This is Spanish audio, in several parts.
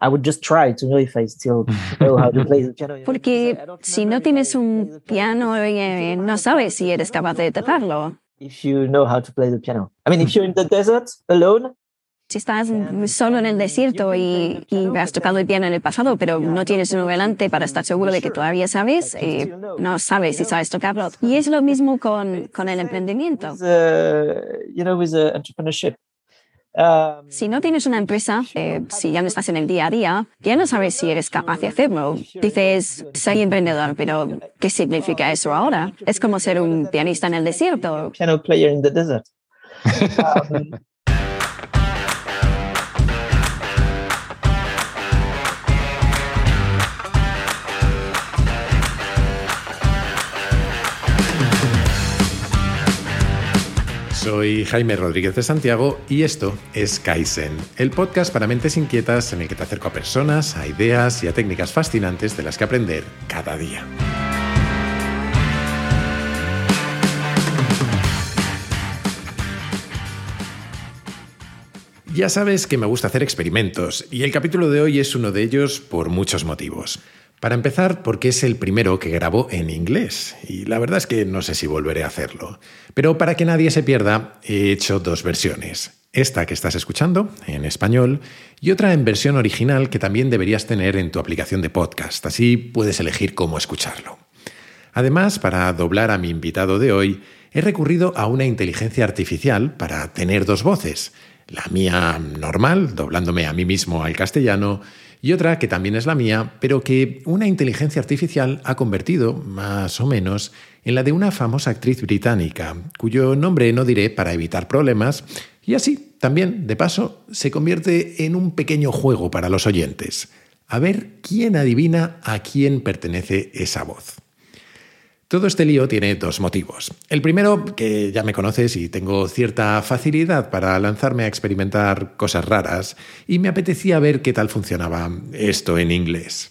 I would just try to know if I still know how to play the piano. Porque si no tienes un piano, eh, no sabes si eres capaz de tocarlo. If you know how to play the piano. I mean, if you're in the desert alone, Si estás solo en el desierto y, y has tocado el piano en el pasado, pero no tienes uno delante para estar seguro de que todavía sabes, eh, no sabes si sabes tocarlo. Y es lo mismo con, con el emprendimiento. with, uh, you know, with entrepreneurship. Si no tienes una empresa, eh, si ya no estás en el día a día, ya no sabes si eres capaz de hacerlo. Dices, soy emprendedor, pero ¿qué significa eso ahora? Es como ser un pianista en el desierto. Soy Jaime Rodríguez de Santiago y esto es Kaizen, el podcast para mentes inquietas en el que te acerco a personas, a ideas y a técnicas fascinantes de las que aprender cada día. Ya sabes que me gusta hacer experimentos y el capítulo de hoy es uno de ellos por muchos motivos. Para empezar, porque es el primero que grabo en inglés y la verdad es que no sé si volveré a hacerlo. Pero para que nadie se pierda, he hecho dos versiones. Esta que estás escuchando, en español, y otra en versión original que también deberías tener en tu aplicación de podcast, así puedes elegir cómo escucharlo. Además, para doblar a mi invitado de hoy, he recurrido a una inteligencia artificial para tener dos voces, la mía normal, doblándome a mí mismo al castellano, y otra que también es la mía, pero que una inteligencia artificial ha convertido, más o menos, en la de una famosa actriz británica, cuyo nombre no diré para evitar problemas, y así, también, de paso, se convierte en un pequeño juego para los oyentes. A ver quién adivina a quién pertenece esa voz. Todo este lío tiene dos motivos. El primero, que ya me conoces y tengo cierta facilidad para lanzarme a experimentar cosas raras, y me apetecía ver qué tal funcionaba esto en inglés.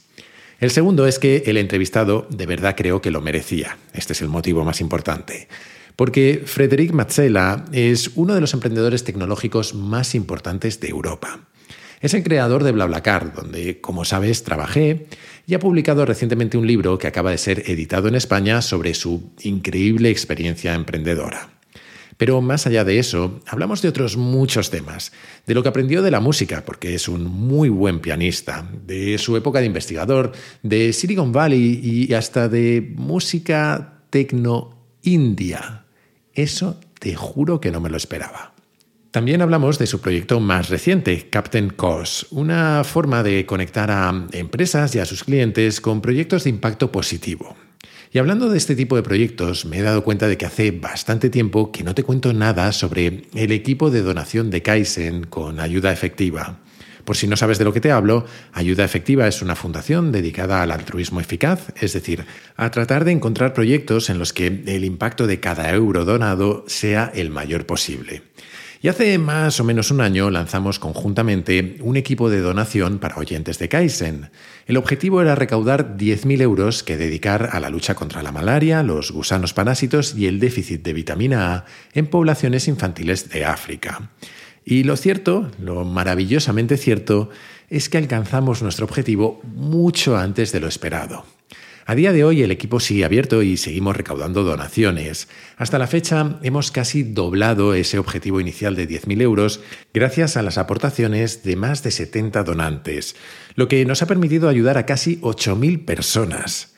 El segundo es que el entrevistado de verdad creo que lo merecía. Este es el motivo más importante. Porque Frederic Mazzella es uno de los emprendedores tecnológicos más importantes de Europa. Es el creador de BlaBlaCar, donde, como sabes, trabajé y ha publicado recientemente un libro que acaba de ser editado en España sobre su increíble experiencia emprendedora. Pero más allá de eso, hablamos de otros muchos temas, de lo que aprendió de la música, porque es un muy buen pianista, de su época de investigador, de Silicon Valley y hasta de música tecno india. Eso te juro que no me lo esperaba. También hablamos de su proyecto más reciente, Captain Cos, una forma de conectar a empresas y a sus clientes con proyectos de impacto positivo. Y hablando de este tipo de proyectos, me he dado cuenta de que hace bastante tiempo que no te cuento nada sobre el equipo de donación de Kaizen con ayuda efectiva. Por si no sabes de lo que te hablo, Ayuda Efectiva es una fundación dedicada al altruismo eficaz, es decir, a tratar de encontrar proyectos en los que el impacto de cada euro donado sea el mayor posible. Y hace más o menos un año lanzamos conjuntamente un equipo de donación para oyentes de Kaizen. El objetivo era recaudar 10.000 euros que dedicar a la lucha contra la malaria, los gusanos parásitos y el déficit de vitamina A en poblaciones infantiles de África. Y lo cierto, lo maravillosamente cierto, es que alcanzamos nuestro objetivo mucho antes de lo esperado. A día de hoy el equipo sigue abierto y seguimos recaudando donaciones. Hasta la fecha hemos casi doblado ese objetivo inicial de 10.000 euros gracias a las aportaciones de más de 70 donantes, lo que nos ha permitido ayudar a casi 8.000 personas.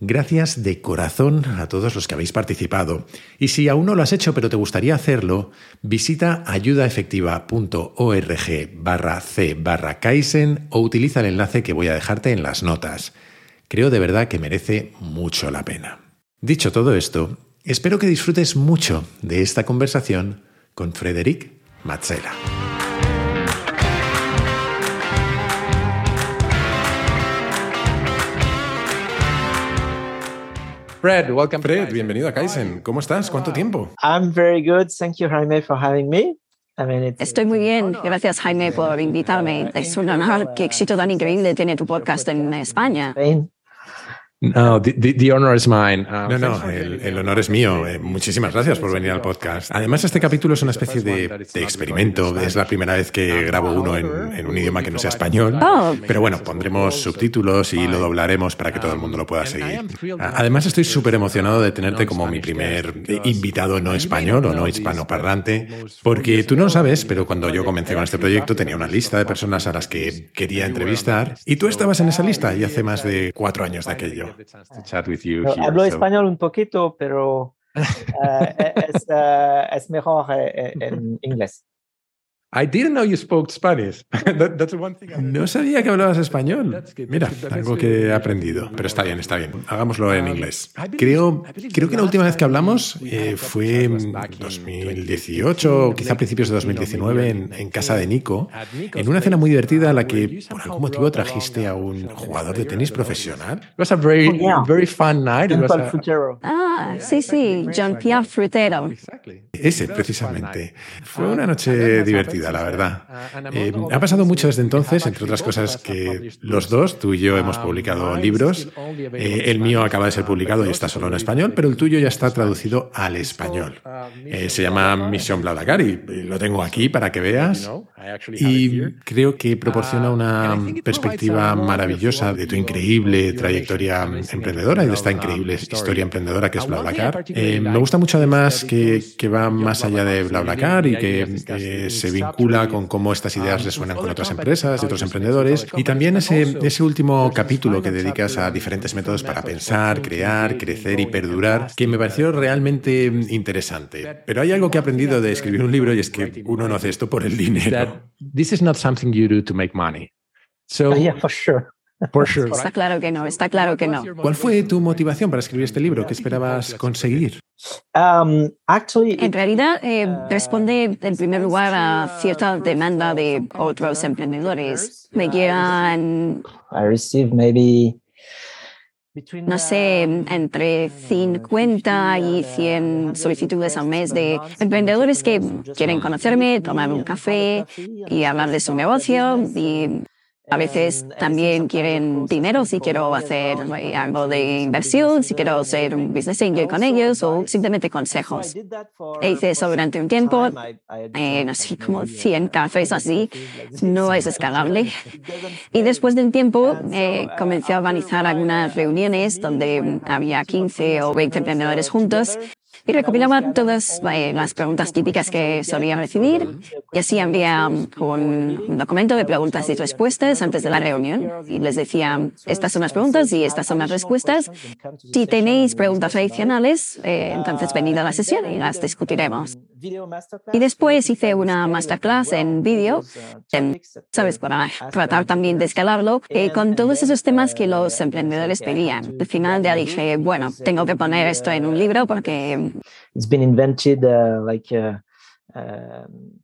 Gracias de corazón a todos los que habéis participado. Y si aún no lo has hecho pero te gustaría hacerlo, visita ayudaefectiva.org barra c barra Kaizen o utiliza el enlace que voy a dejarte en las notas. Creo de verdad que merece mucho la pena. Dicho todo esto, espero que disfrutes mucho de esta conversación con Frederic Mazzella. Fred, welcome. to Fred, Kaizen. bienvenido a Kaizen. ¿Cómo estás? ¿Cuánto tiempo? I'm very good. Thank you, Jaime, for having me. I mean, it's, Estoy muy bien. Gracias, Jaime, por invitarme. Es un honor. Qué éxito tan increíble tiene tu podcast en España. Spain. No, the, the, the honor is mine. Uh, No, no, el, el honor es mío. Eh, muchísimas gracias por venir al podcast. Además, este capítulo es una especie de, de experimento. Es la primera vez que grabo uno en, en un idioma que no sea español. Oh. Pero bueno, pondremos subtítulos y lo doblaremos para que todo el mundo lo pueda seguir. Además, estoy súper emocionado de tenerte como mi primer invitado no español o no hispanoparlante, porque tú no lo sabes, pero cuando yo comencé con este proyecto tenía una lista de personas a las que quería entrevistar y tú estabas en esa lista y hace más de cuatro años de aquello. Here, Hablo so- español un poquito, pero eh, es, eh, es mejor eh, en inglés. I didn't know you spoke Spanish. That- that's one thing. I- No sabía que hablabas español. Mira, algo que he aprendido. Pero está bien, está bien. Hagámoslo en inglés. Creo, creo que la última vez que hablamos eh, fue en 2018, o quizá a principios de 2019, en, en casa de Nico, en una cena muy divertida a la que por algún motivo trajiste a un jugador de tenis profesional. It was a very, Oh, very fun night. It was a-. Ah, sí, sí, Jean-Pierre Frutero. Ese, precisamente. Fue una noche divertida, la verdad. Eh, ha pasado mucho desde entonces, entre otras cosas que los dos, tú y yo, hemos publicado libros. Eh, el mío acaba de ser publicado y está solo en español, pero el tuyo ya está traducido al español. Eh, se llama Misión BlaBlaCar y y lo tengo aquí para que veas. Y creo que proporciona una perspectiva maravillosa de tu increíble trayectoria emprendedora y de esta increíble historia emprendedora que es BlaBlaCar. Eh, me gusta mucho además que, que va más allá de BlaBlaCar y que eh, se vincula con cómo estas ideas resuenan con otras empresas y otros emprendedores. Y también ese, ese último capítulo que dedicas a diferentes métodos para pensar, crear, crecer y perdurar, que me pareció realmente interesante. Pero hay algo que he aprendido de escribir un libro y es que uno no hace esto por el dinero. That this is not something you do to make money. So, Yeah, for sure. for sure. Está claro que no, está claro que no. ¿Cuál fue tu motivación para escribir este libro? ¿Qué esperabas conseguir? Um, actually, En realidad, eh, responde en primer lugar a cierta demanda de otros emprendedores. Me llegan, I received maybe between, no sé, entre 50 y 100 solicitudes al mes de emprendedores que quieren conocerme, tomar un café y hablar de su negocio y a veces también quieren dinero si quiero hacer eh, algo de inversión, si quiero hacer un business angel con ellos o simplemente consejos. E hice eso durante un tiempo, eh, no sé, como 100 cafés así, no es escalable. Y después del tiempo eh, comencé a organizar algunas reuniones donde había 15 o 20 emprendedores juntos y recopilaba todas eh, las preguntas típicas que solía recibir y así había un, documento de preguntas y respuestas antes de la reunión y les decía, estas son las preguntas y estas son las respuestas. Si tenéis preguntas adicionales, eh, entonces venid a la sesión y las discutiremos. Y después hice una masterclass en vídeo, en- ¿sabes? Para tratar también de escalarlo, eh, con todos esos temas que los emprendedores pedían. Al final ya dije, bueno, tengo que poner esto en un libro porque It's been invented uh, like uh, um,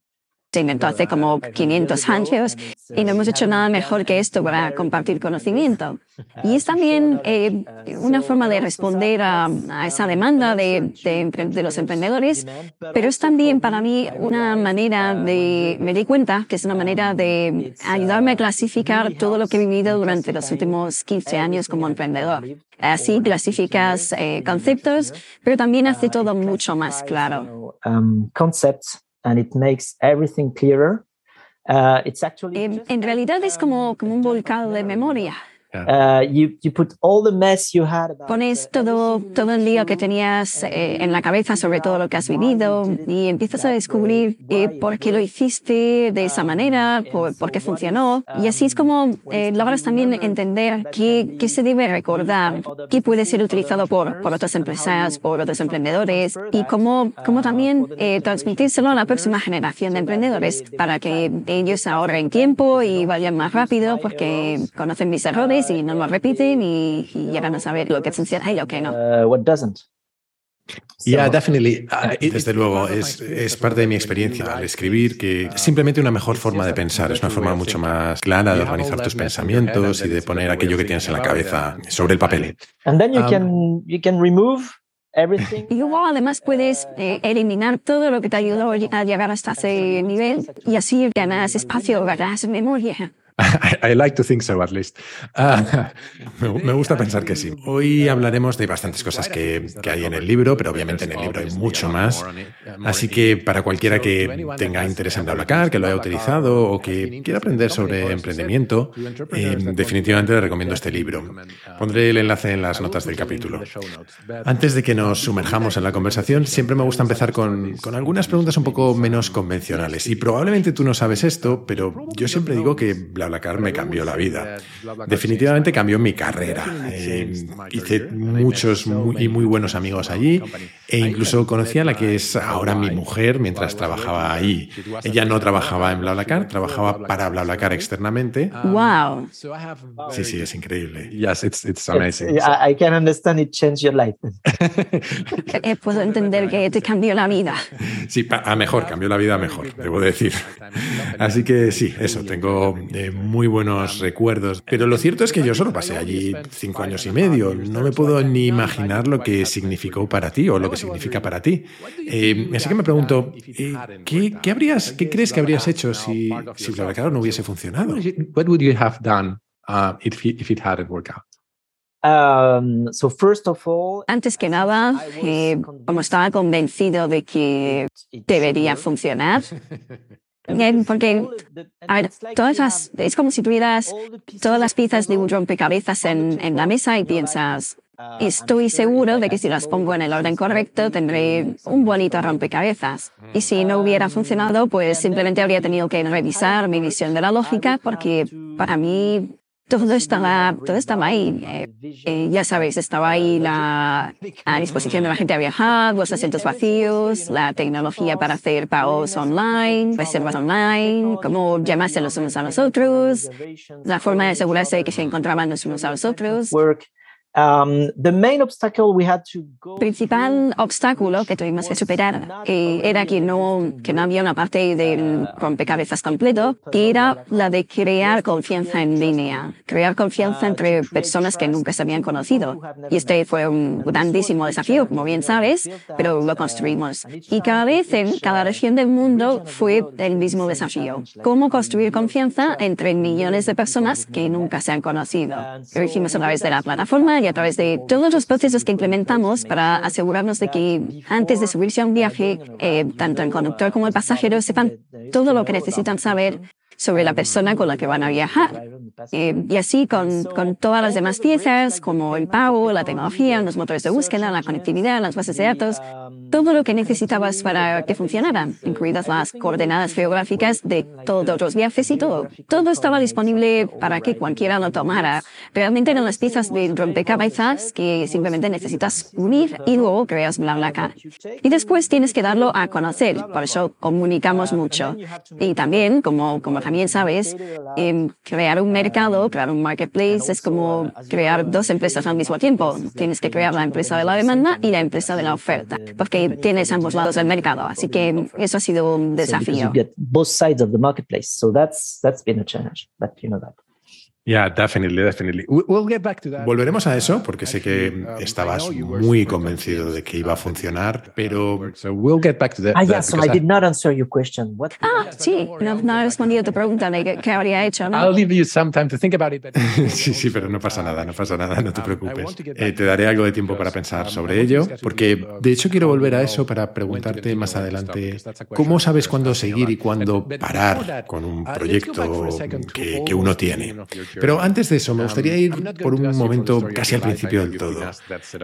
se inventó hace como 500 años y no hemos hecho nada mejor que esto para compartir conocimiento. Y es también eh, una forma de responder a, a esa demanda de, de de los emprendedores, pero es también para mí una manera de, me di cuenta que es una manera de ayudarme a clasificar todo lo que he vivido durante los últimos 15 años como emprendedor. Así clasificas eh, conceptos, pero también hace todo mucho más claro. um, concepts and it makes everything clearer. Uh, it's actually just en realidad es como, como un volcado de memoria. Uh, you you put all the mess you had about Pones uh, todo, todo el lío que tenías eh, en la cabeza sobre todo lo que has vivido y empiezas a descubrir eh, por qué lo hiciste de esa manera, por, por qué funcionó. Y así es como eh, logras también entender qué, qué se debe recordar, qué puede ser utilizado por, por otras empresas, por otros emprendedores y cómo, cómo también eh, transmitírselo a la próxima generación de emprendedores para que ellos ahorren tiempo y vayan más rápido porque conocen mis errores y no los repiten y, y llegan a saber lo que funciona y lo que no. uh, what doesn't. Yeah, definitely. It- Desde luego, es, es parte de mi experiencia al escribir que es simplemente una mejor forma de pensar, es una forma mucho más clara de organizar tus pensamientos y de poner aquello que tienes en la cabeza sobre el papel. And then you Um, can you can remove everything. Y luego además puedes eh, eliminar todo lo que te ayudó a llegar hasta ese nivel y así ganas espacio, ganas memoria. I, I, like to think so, at least. Uh, me, gusta pensar que sí. Hoy hablaremos de bastantes cosas que, que, hay en el libro, pero obviamente en el libro hay mucho más. Así que para cualquiera que tenga interés en BlaBlaCar, que lo haya utilizado o que quiera aprender sobre emprendimiento, eh, definitivamente le recomiendo este libro. Pondré el enlace en las notas del capítulo. Antes de que nos sumerjamos en la conversación, siempre me gusta empezar con, con algunas preguntas un poco menos convencionales. Y probablemente tú no sabes esto, pero yo siempre digo que BlaBlaCar me cambió la vida. Definitivamente cambió mi carrera. Eh, hice muchos muy, y muy buenos amigos allí e incluso conocí a la que es ahora mi mujer mientras trabajaba ahí. Ella no trabajaba en BlaBlaCar, trabajaba para BlaBlaCar externamente. Wow. Sí, sí, es increíble. Yes, it's, it's amazing. It's, I can understand it changed your life. Eh, puedo entender que te cambió la vida. Sí, a mejor, cambió la vida a mejor, debo decir. Así que sí, eso, tengo eh, muy buenos recuerdos. Pero lo cierto es que yo solo pasé allí cinco años y medio. No me puedo ni imaginar lo que significó para ti o lo que significa para ti. Eh, así que me pregunto, eh, ¿qué, ¿qué, habrías, ¿qué crees que habrías hecho si, si BlaBlaCar no hubiese funcionado? What would you have done uh, if, if it hadn't worked out? Um, so first of all, Antes que nada, eh, como estaba convencido de que debería funcionar, porque, a ver, todas las, es como si tuvieras todas las piezas de un rompecabezas en, en la mesa y piensas, estoy seguro de que si las pongo en el orden correcto tendré un bonito rompecabezas. Y si no hubiera funcionado, pues simplemente habría tenido que revisar mi visión de la lógica porque para mí todo estaba, todo estaba ahí. Eh, eh, ya sabéis, estaba ahí la, a disposición de la gente a viajar, los asientos vacíos, la tecnología para hacer pagos online, reservas online, cómo llamarse los unos a los otros, la forma de asegurarse que se encontraban los unos a los otros. Um, the main obstacle we had to go principal obstáculo que tuvimos que superar que era que no, que no había una parte del rompecabezas completo, que era la de crear confianza en línea, crear confianza entre personas que nunca se habían conocido. Y este fue un grandísimo desafío, como bien sabes, pero lo construimos. Y cada vez en cada región del mundo fue el mismo desafío. Cómo construir confianza entre millones de personas que nunca se han conocido. Lo hicimos a través de la plataforma a través de todos los procesos que implementamos para asegurarnos de que antes de subirse a un viaje, eh, tanto el conductor como el pasajero sepan todo lo que necesitan saber sobre la persona con la que van a viajar. Eh, y así con, con, todas las demás piezas, como el pago, la tecnología, los motores de búsqueda, la conectividad, las bases de datos, todo lo que necesitabas para que funcionara, incluidas las coordenadas geográficas de todos los viajes y todo. Todo estaba disponible para que cualquiera lo tomara. Realmente eran las piezas de rompecabezas que simplemente necesitas unir y luego creas BlaBlaCar. Y después tienes que darlo a conocer, por eso comunicamos mucho. Y también, como, como también sabes, eh, crear un mercado, crear un marketplace es como crear dos empresas al mismo tiempo. Tienes que crear la empresa de la demanda y la empresa de la oferta, porque tienes ambos lados del mercado. Así que eso ha sido un desafío. both sides of the marketplace, so that's that's been a challenge. But you know that. Yeah, definitely, definitely. We'll get back to that. Volveremos a eso porque sé que estabas muy convencido de que iba a funcionar, pero so we'll get back to that. Ah, yeah, so I did not answer your question. What ah, sí, no, no he respondido a tu pregunta de qué habría hecho, ¿no? I'll leave you some time to think about it. But... sí, sí, pero no pasa nada, no pasa nada, no te preocupes. Eh, te daré algo de tiempo para pensar sobre ello, porque de hecho quiero volver a eso para preguntarte más adelante cómo sabes cuándo seguir y cuándo parar con un proyecto que, que uno tiene. Pero antes de eso, me gustaría ir por un momento casi al principio del todo.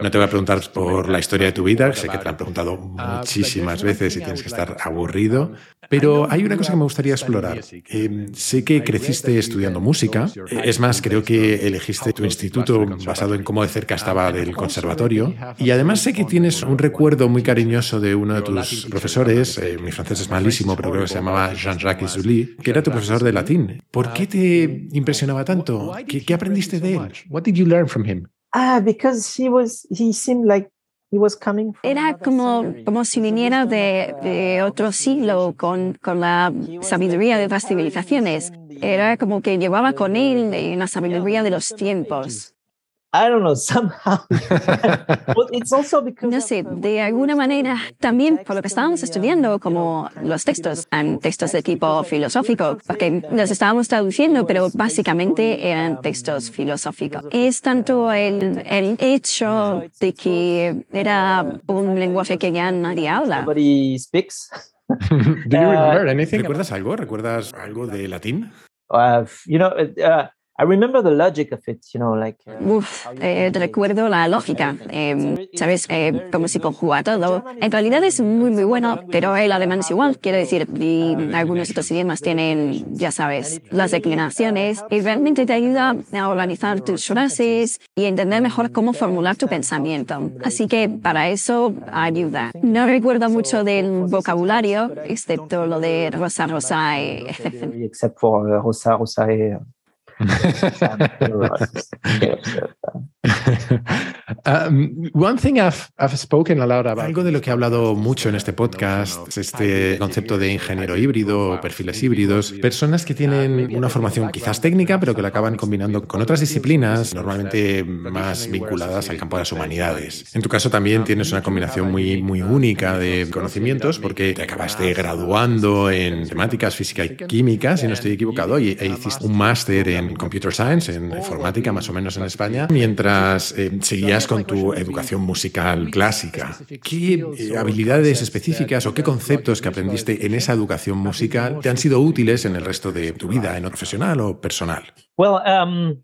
No te voy a preguntar por la historia de tu vida, sé que te han preguntado muchísimas veces y tienes que estar aburrido, pero hay una cosa que me gustaría explorar. Eh, sé que creciste estudiando música, es más, creo que elegiste tu instituto basado en cómo de cerca estaba del conservatorio, y además sé que tienes un recuerdo muy cariñoso de uno de tus profesores, eh, mi francés es malísimo, pero creo que se llamaba Jean-Jacques Zully, que era tu profesor de latín. ¿Por qué te impresionaba tanto? ¿Qué, ¿Qué, aprendiste de él? What did you learn from him? Ah, because he was he seemed like he was coming from Era como, como si viniera de, de otro siglo con, con la sabiduría de otras civilizaciones. Era como que llevaba con él una sabiduría de los tiempos. I don't know, somehow. But it's also because No sé, uh, de alguna manera, también por lo que estábamos estudiando, como los textos, em, textos de tipo filosófico, porque los estábamos traduciendo, pero básicamente eran textos filosóficos. Es tanto el, el hecho de que era un lenguaje que ya nadie habla. nobody speaks. Do you remember anything? ¿Recuerdas algo? ¿Recuerdas algo de latín? Uh, you know, uh, I remember the logic of it, you know, like. uh, Uf, eh, recuerdo la lógica, eh, ¿sabes? Eh, cómo se conjuga todo. En realidad es muy, muy bueno, pero el alemán es igual, quiero decir, y algunos otros idiomas tienen, ya sabes, las declinaciones, y realmente te ayuda a organizar tus frases y entender mejor cómo formular tu pensamiento. Así que para eso ayuda. No recuerdo mucho del vocabulario, excepto lo de rosa, rosa, y etc. um, one thing I've, I've spoken a lot about. Algo de lo que he hablado mucho en este podcast es este concepto de ingeniero híbrido o perfiles híbridos, personas que tienen una formación quizás técnica, pero que la acaban combinando con otras disciplinas, normalmente más vinculadas al campo de las humanidades. En tu caso también tienes una combinación muy, muy única de conocimientos porque te acabaste graduando en temáticas física y química, si no estoy equivocado, y e hiciste un máster en Computer Science, en informática más o menos en España, mientras eh, seguías con tu educación musical clásica. ¿Qué eh, habilidades específicas o qué conceptos que aprendiste en esa educación musical te han sido útiles en el resto de tu vida, en lo profesional o personal? Well, um,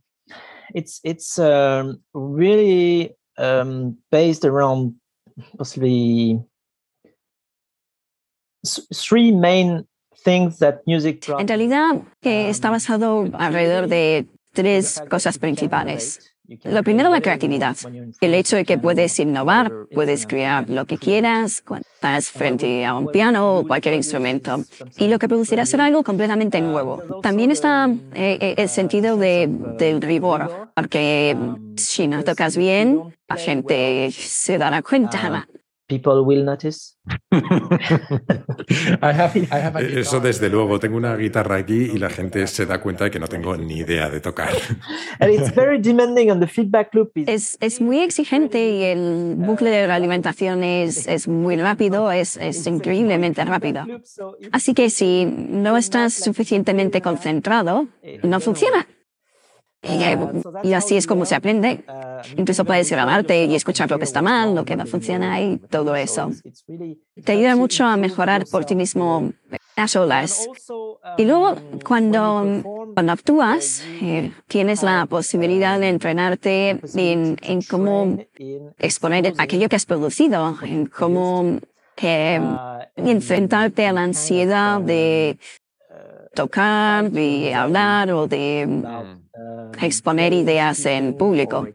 it's it's um, really um, based around possibly three main En realidad, que está basado alrededor de tres cosas principales. Lo primero, la creatividad. El hecho de que puedes innovar, puedes crear lo que quieras cuando estás frente a un piano o cualquier instrumento. Y lo que producirá será algo completamente nuevo. También está eh, eh, el sentido de, del rigor, porque si no tocas bien, la gente se dará cuenta. People will notice. I have, I have a Eso desde luego, tengo una guitarra aquí y la gente se da cuenta de que no tengo ni idea de tocar. and it's very demanding on the feedback loop. Is, Es, es muy exigente y el bucle de realimentación es, es muy rápido, es, es increíblemente rápido. so if Así que si no estás suficientemente concentrado, no funciona. Y, eh, y así es como se aprende. Incluso puedes grabarte y escuchar lo que está mal, lo que no funciona y todo eso. Te ayuda mucho a mejorar por ti mismo a solas. Y luego, cuando, cuando actúas, eh, tienes la posibilidad de entrenarte en, en cómo exponer aquello que has producido, en cómo eh, enfrentarte a la ansiedad de tocar, de hablar o de exponer ideas en público.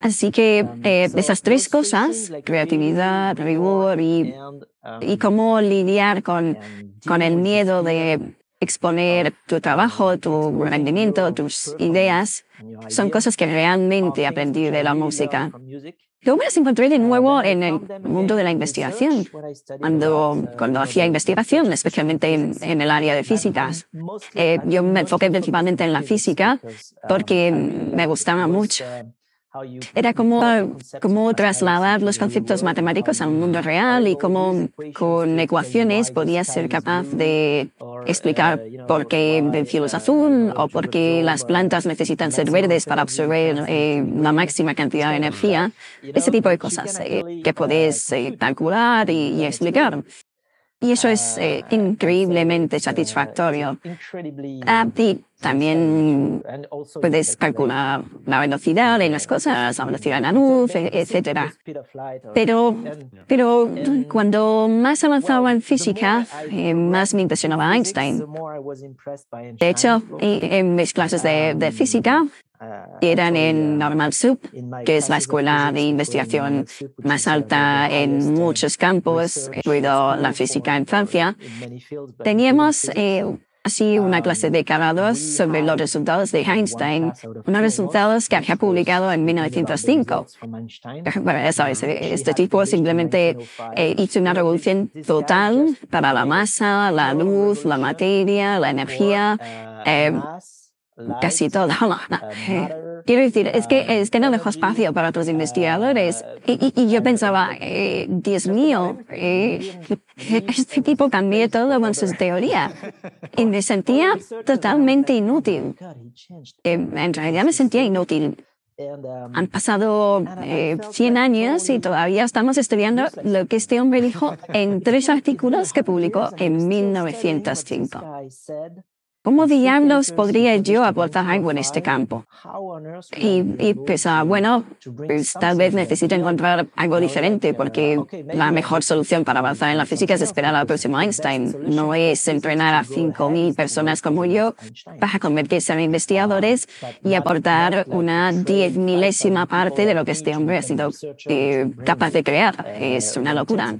Así que eh, esas tres cosas, creatividad, rigor y, y cómo lidiar con, con el miedo de exponer tu trabajo, tu rendimiento, tus ideas, son cosas que realmente aprendí de la música. Yo me las encontré de nuevo en el mundo de la investigación, cuando, cuando hacía investigación, especialmente en, en el área de físicas. Eh, yo me enfoqué principalmente en la física porque me gustaba mucho. Era como, como trasladar los conceptos matemáticos al mundo real y cómo con ecuaciones podías ser capaz de explicar por qué el cielo es azul o por qué las plantas necesitan ser verdes para absorber eh, la máxima cantidad de energía. Ese tipo de cosas eh, que puedes eh, calcular y, y explicar. Y eso es eh, increíblemente satisfactorio. Ah, y también puedes calcular la velocidad de las cosas, la velocidad de la luz, etc. Pero, pero cuando más avanzaba en física, eh, más me impresionaba Einstein. De hecho, en mis clases de, de física que eran en Normal Sup, que es la escuela de investigación más alta en muchos campos, incluido la física en Francia, teníamos eh, así una clase de grados sobre los resultados de Einstein, unos resultados que había publicado en 1905. Bueno, ya sabes, eh, este tipo simplemente eh, hizo una revolución total para la masa, la luz, la materia, la energía. eh, casi. Eh, Quiero decir, es que, es que no dejó espacio para otros investigadores. Y, y- y yo pensaba, eh, Dios mío, eh, este tipo cambió todo con sus teorías. Y me sentía totalmente inútil. Eh, en realidad me sentía inútil. Han pasado eh, 100 años y todavía estamos estudiando lo que este hombre dijo en tres artículos que publicó en 1905. ¿Cómo diablos podría yo aportar algo en este campo? Y, y pensaba, bueno, pues tal vez necesito encontrar algo diferente porque la mejor solución para avanzar en la física es esperar al próximo Einstein. No es entrenar a 5.000 personas como yo para convertirse en investigadores y aportar una diez milésima parte de lo que este hombre ha sido eh, capaz de crear. Es una locura.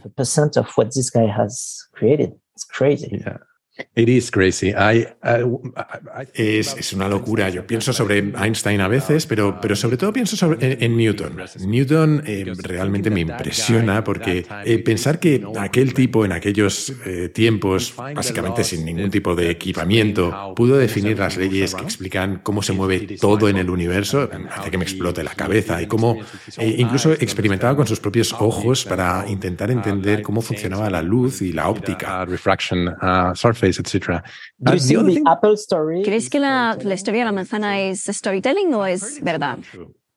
It is crazy. I, I, I, Es, es una locura. Yo pienso sobre Einstein a veces, pero, pero sobre todo pienso sobre, en, en Newton. Newton eh, realmente me impresiona porque eh, pensar que aquel tipo en aquellos eh, tiempos, básicamente sin ningún tipo de equipamiento, pudo definir las leyes que explican cómo se mueve todo en el universo, hace que me explote la cabeza y cómo incluso experimentaba con sus propios ojos para intentar entender cómo funcionaba la luz y la óptica. Surface, etc. Do you Uh? ¿Crees que la, la historia de la manzana es storytelling o es verdad?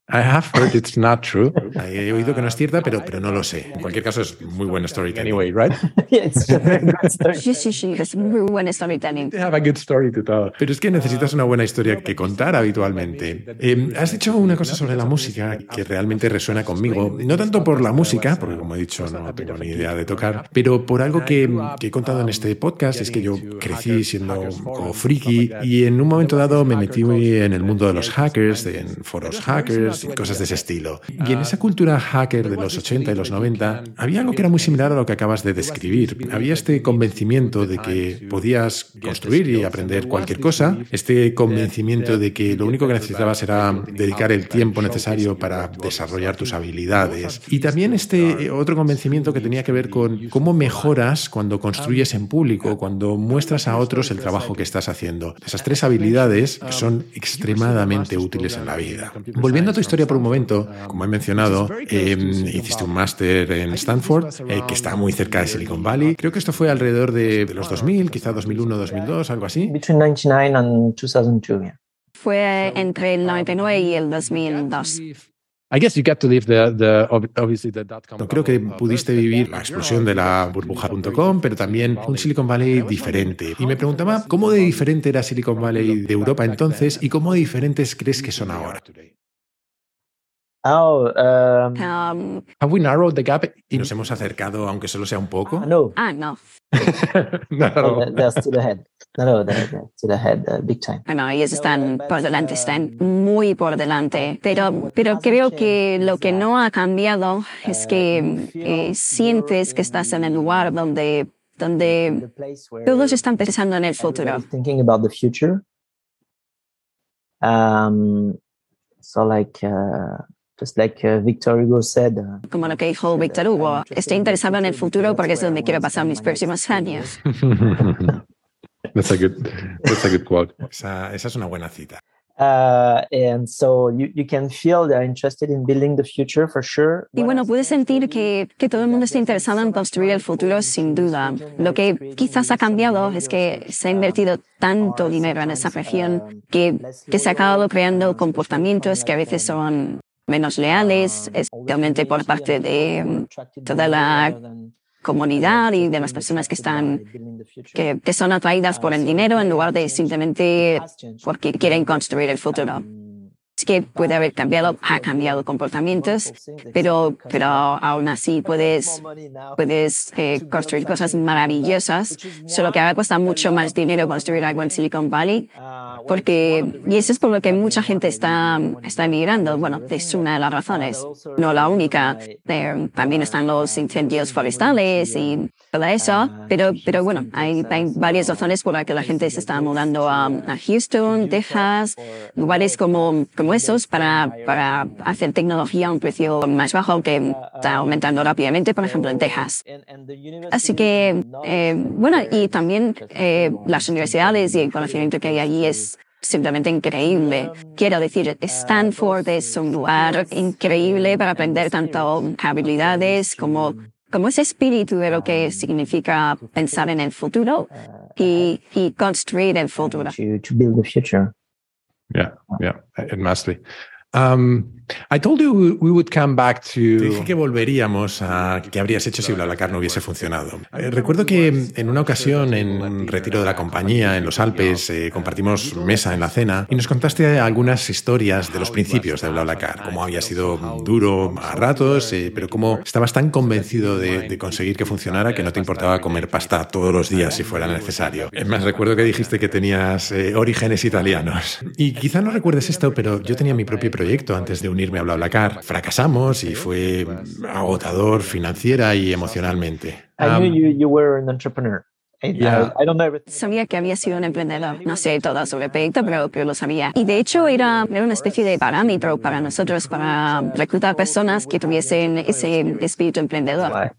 I have heard it's not true. He oído que no es cierta, pero, pero no lo sé. En cualquier caso, es muy buen storytelling. Anyway, right? yeah, it's a very good story. Sí, sí, sí, es muy buen storytelling. Have a good story to tell. Pero es que necesitas una buena historia que contar habitualmente. Eh, has dicho una cosa sobre la música que realmente resuena conmigo. No tanto por la música, porque como he dicho no tengo ni idea de tocar, pero por algo que, que he contado en este podcast. Es que yo crecí siendo un poco friki y en un momento dado me metí en el mundo de los hackers, en foros hackers y cosas de ese estilo. Y en esa cultura hacker de los 80 y los 90 había algo que era muy similar a lo que acabas de describir. Había este convencimiento de que podías construir y aprender cualquier cosa, este convencimiento de que lo único que necesitabas era dedicar el tiempo necesario para desarrollar tus habilidades. Y también este otro convencimiento que tenía que ver con cómo mejoras cuando construyes en público, cuando muestras a otros el trabajo que estás haciendo. Esas tres habilidades son extremadamente útiles en la vida. Volviendo a tu historia por un momento, como he mencionado, eh, hiciste un máster en Stanford, eh, que está muy cerca de Silicon Valley. Creo que esto fue alrededor de, de los 2000, quizá 2001, 2002, algo así. Between 99 and 2002, yeah. Fue entre el 99 y el 2002. I guess you get to live the, the ob- obviously the dot com. No, creo que uh, pudiste vivir la explosión de la burbuja.com, pero también un Silicon Valley diferente. Y me preguntaba cómo de diferente era Silicon Valley de Europa entonces y cómo de diferentes crees que son ahora. Oh, um, Um, Have we narrowed the gap? Y In, nos hemos acercado, aunque solo sea un poco. no, ah, no. no. no, they're- still ahead. No, no, they're, they're still ahead, uh, big time. Bueno, ellos están por delante, están muy por delante. Pero, pero creo que lo que no ha cambiado es que eh, sientes que estás en el lugar donde, donde The place where todos están pensando en el futuro. thinking about the future. Um, so like, uh, just like uh, Victor Hugo said, uh, Como lo que dijo Víctor Hugo, estoy interesado en el futuro porque es donde quiero pasar mis próximos años. that's a good that's a good quote. Esa, esa es una buena cita. uh, and so you, you can feel they're interested in building the future for sure. Y bueno, puedes sentir que, que todo el mundo está interesado en construir el futuro sin duda. Lo que quizás ha cambiado es que se ha invertido tanto dinero en esa región que, que se ha acabado creando comportamientos que a veces son menos leales, especialmente por parte de mm, toda la comunidad y de las personas que están que, que son atraídas por el dinero en lugar de simplemente porque quieren construir el futuro. Que puede haber cambiado, ha cambiado comportamientos, pero, pero aún así puedes, puedes eh, construir cosas maravillosas, solo que ahora cuesta mucho más dinero construir algo en Silicon Valley, porque, y eso es por lo que mucha gente está, está emigrando. Bueno, es una de las razones, no la única. Eh, también están los incendios forestales y todo eso, pero, pero bueno, hay, hay varias razones por las que la gente se está mudando a, a Houston, Texas, lugares como, como esos para, para hacer tecnología a un precio más bajo que está aumentando rápidamente, por ejemplo, en Texas. Así que, eh, bueno, y también eh, las universidades y el conocimiento que hay allí es, simplemente increíble. Quiero decir, Stanford es un lugar increíble para aprender tanto habilidades como, como ese espíritu de lo que significa pensar en el futuro y construir el futuro. Yeah, yeah, it must be. Um, I told you we would come back Te dije to. que volveríamos a qué habrías hecho si BlaBlaCar no hubiese funcionado. Eh, recuerdo que en una ocasión, en un retiro de la compañía en los Alpes, eh, compartimos mesa en la cena y nos contaste algunas historias de los principios de BlaBlaCar, cómo había sido duro a ratos, eh, pero cómo estabas tan convencido de, de conseguir que funcionara que no te importaba comer pasta todos los días si fuera necesario. Es más, recuerdo que dijiste que tenías eh, orígenes italianos. Y quizá no recuerdes esto, pero yo tenía mi propio proyecto antes de unirme a BlaBlaCar. Fracasamos y fue agotador financiera y emocionalmente. I Um, Yeah. Sabía que había sido un emprendedor. No sé todo sobre el proyecto, pero, pero lo sabía. Y de hecho era, era una especie de parámetro para nosotros para reclutar personas que tuviesen ese espíritu emprendedor.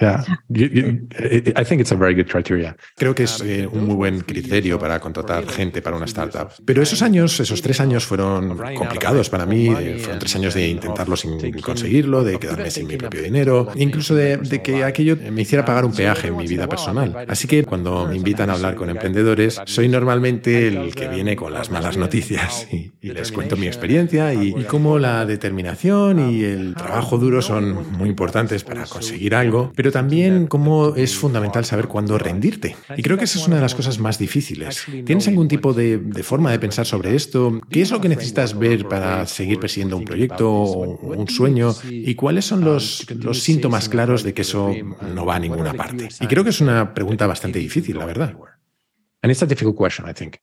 Yeah, you, you, I I think it's a very good criteria. Creo que es eh, un muy buen criterio para contratar gente para una startup. Pero esos años, esos tres años fueron complicados para mí. eh, Fueron tres años de intentarlo sin conseguirlo, de quedarme sin mi propio dinero, incluso de, de que aquello me hiciera pagar un peaje en mi vida personal. Así que cuando me invitan a hablar con emprendedores, soy normalmente el que viene con las malas noticias y, y les cuento mi experiencia y, y cómo la determinación y el trabajo duro son muy importantes para conseguir algo, pero también cómo es fundamental saber cuándo rendirte. Y creo que esa es una de las cosas más difíciles. ¿Tienes algún tipo de, de forma de pensar sobre esto? ¿Qué es lo que necesitas ver para seguir persiguiendo un proyecto o un sueño? ¿Y cuáles son los, los síntomas claros de que eso no va a ninguna parte? Y creo que es una pregunta bastante difícil, la verdad. And it's a difficult question, I think.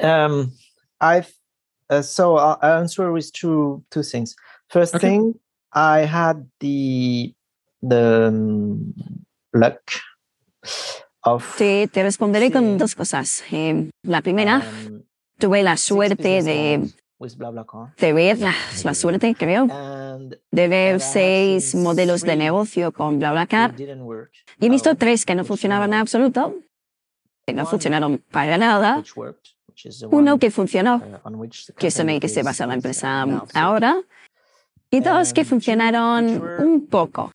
Um, I've uh, so I'll I'll answer with two two things. First Okay. thing, I had the the um, luck of Te, te responderé con dos cosas. Eh, la primera, um, tuve la suerte de, ver, la, la suerte creo, de ver seis modelos de negocio con BlaBlaCar. Y he visto tres que no funcionaban en absoluto, que no funcionaron para nada. Uno que funcionó, uh, que es en el que se basa la empresa. So ahora. Y dos que Um, funcionaron un poco.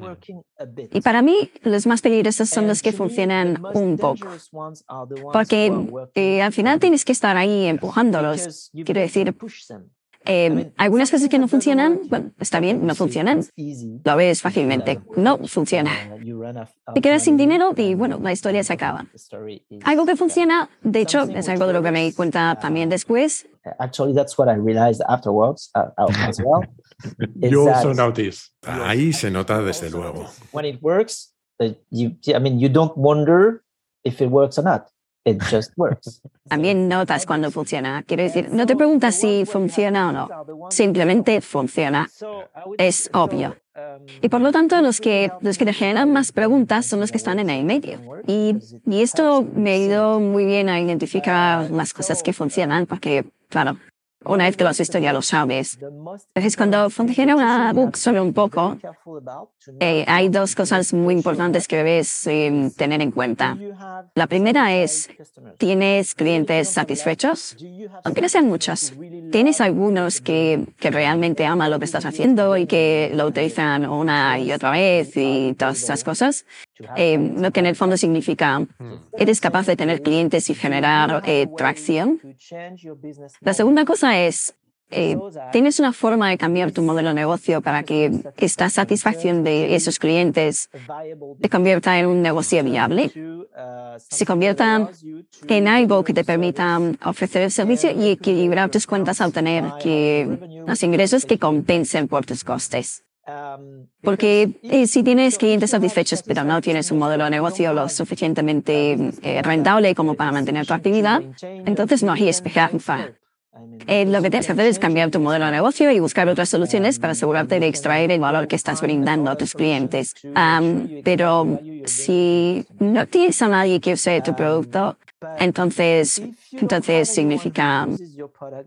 Working a bit. Y para mí, los más peligrosos son And los que funcionan the most un poco. dangerous ones are the ones Porque eh, al final tienes que estar ahí empujándolos. Quiero decir, push them. Eh, algunas cosas que no funcionan, work, bueno, está bien, no it's funcionan. easy. Lo ves fácilmente. No funciona. Uh, Te quedas sin dinero y bueno, la historia se acaba. the story is Algo que funciona, de hecho, es algo de lo que me di cuenta también después, You also notice. Ahí se nota desde luego. when it works, you, I mean, you don't wonder if it works or not. It just works. también notas cuando funciona. Quiero decir, no te preguntas si funciona o no, simplemente funciona. Es obvio. Y por lo tanto, los que, los que te generan más preguntas son los que están en el medio. Y, y esto me ayudó muy bien a identificar las cosas que funcionan, porque, claro, una vez que lo has visto ya lo sabes. Entonces, cuando funciona una book solo un poco, eh, hay dos cosas muy importantes que debes eh, tener en cuenta. La primera es, ¿tienes clientes satisfechos? Aunque no sean muchos. ¿Tienes algunos que, que realmente aman lo que estás haciendo y que lo utilizan una y otra vez y todas esas cosas? Eh, lo que en el fondo significa, ¿eres capaz de tener clientes y generar eh, tracción? La segunda cosa es, eh, ¿tienes una forma de cambiar tu modelo de negocio para que esta satisfacción de esos clientes se convierta en un negocio viable? Se convierta en algo que te permita ofrecer el servicio y equilibrar tus cuentas al tener que los ingresos que compensen por tus costes. Porque eh, si tienes clientes satisfechos pero no tienes un modelo de negocio lo suficientemente eh, rentable como para mantener tu actividad, entonces no hay esperanza. Eh, lo que tienes que hacer es cambiar tu modelo de negocio y buscar otras soluciones para asegurarte de extraer el valor que estás brindando a tus clientes. Pero si no tienes a nadie que use tu producto, entonces, entonces significa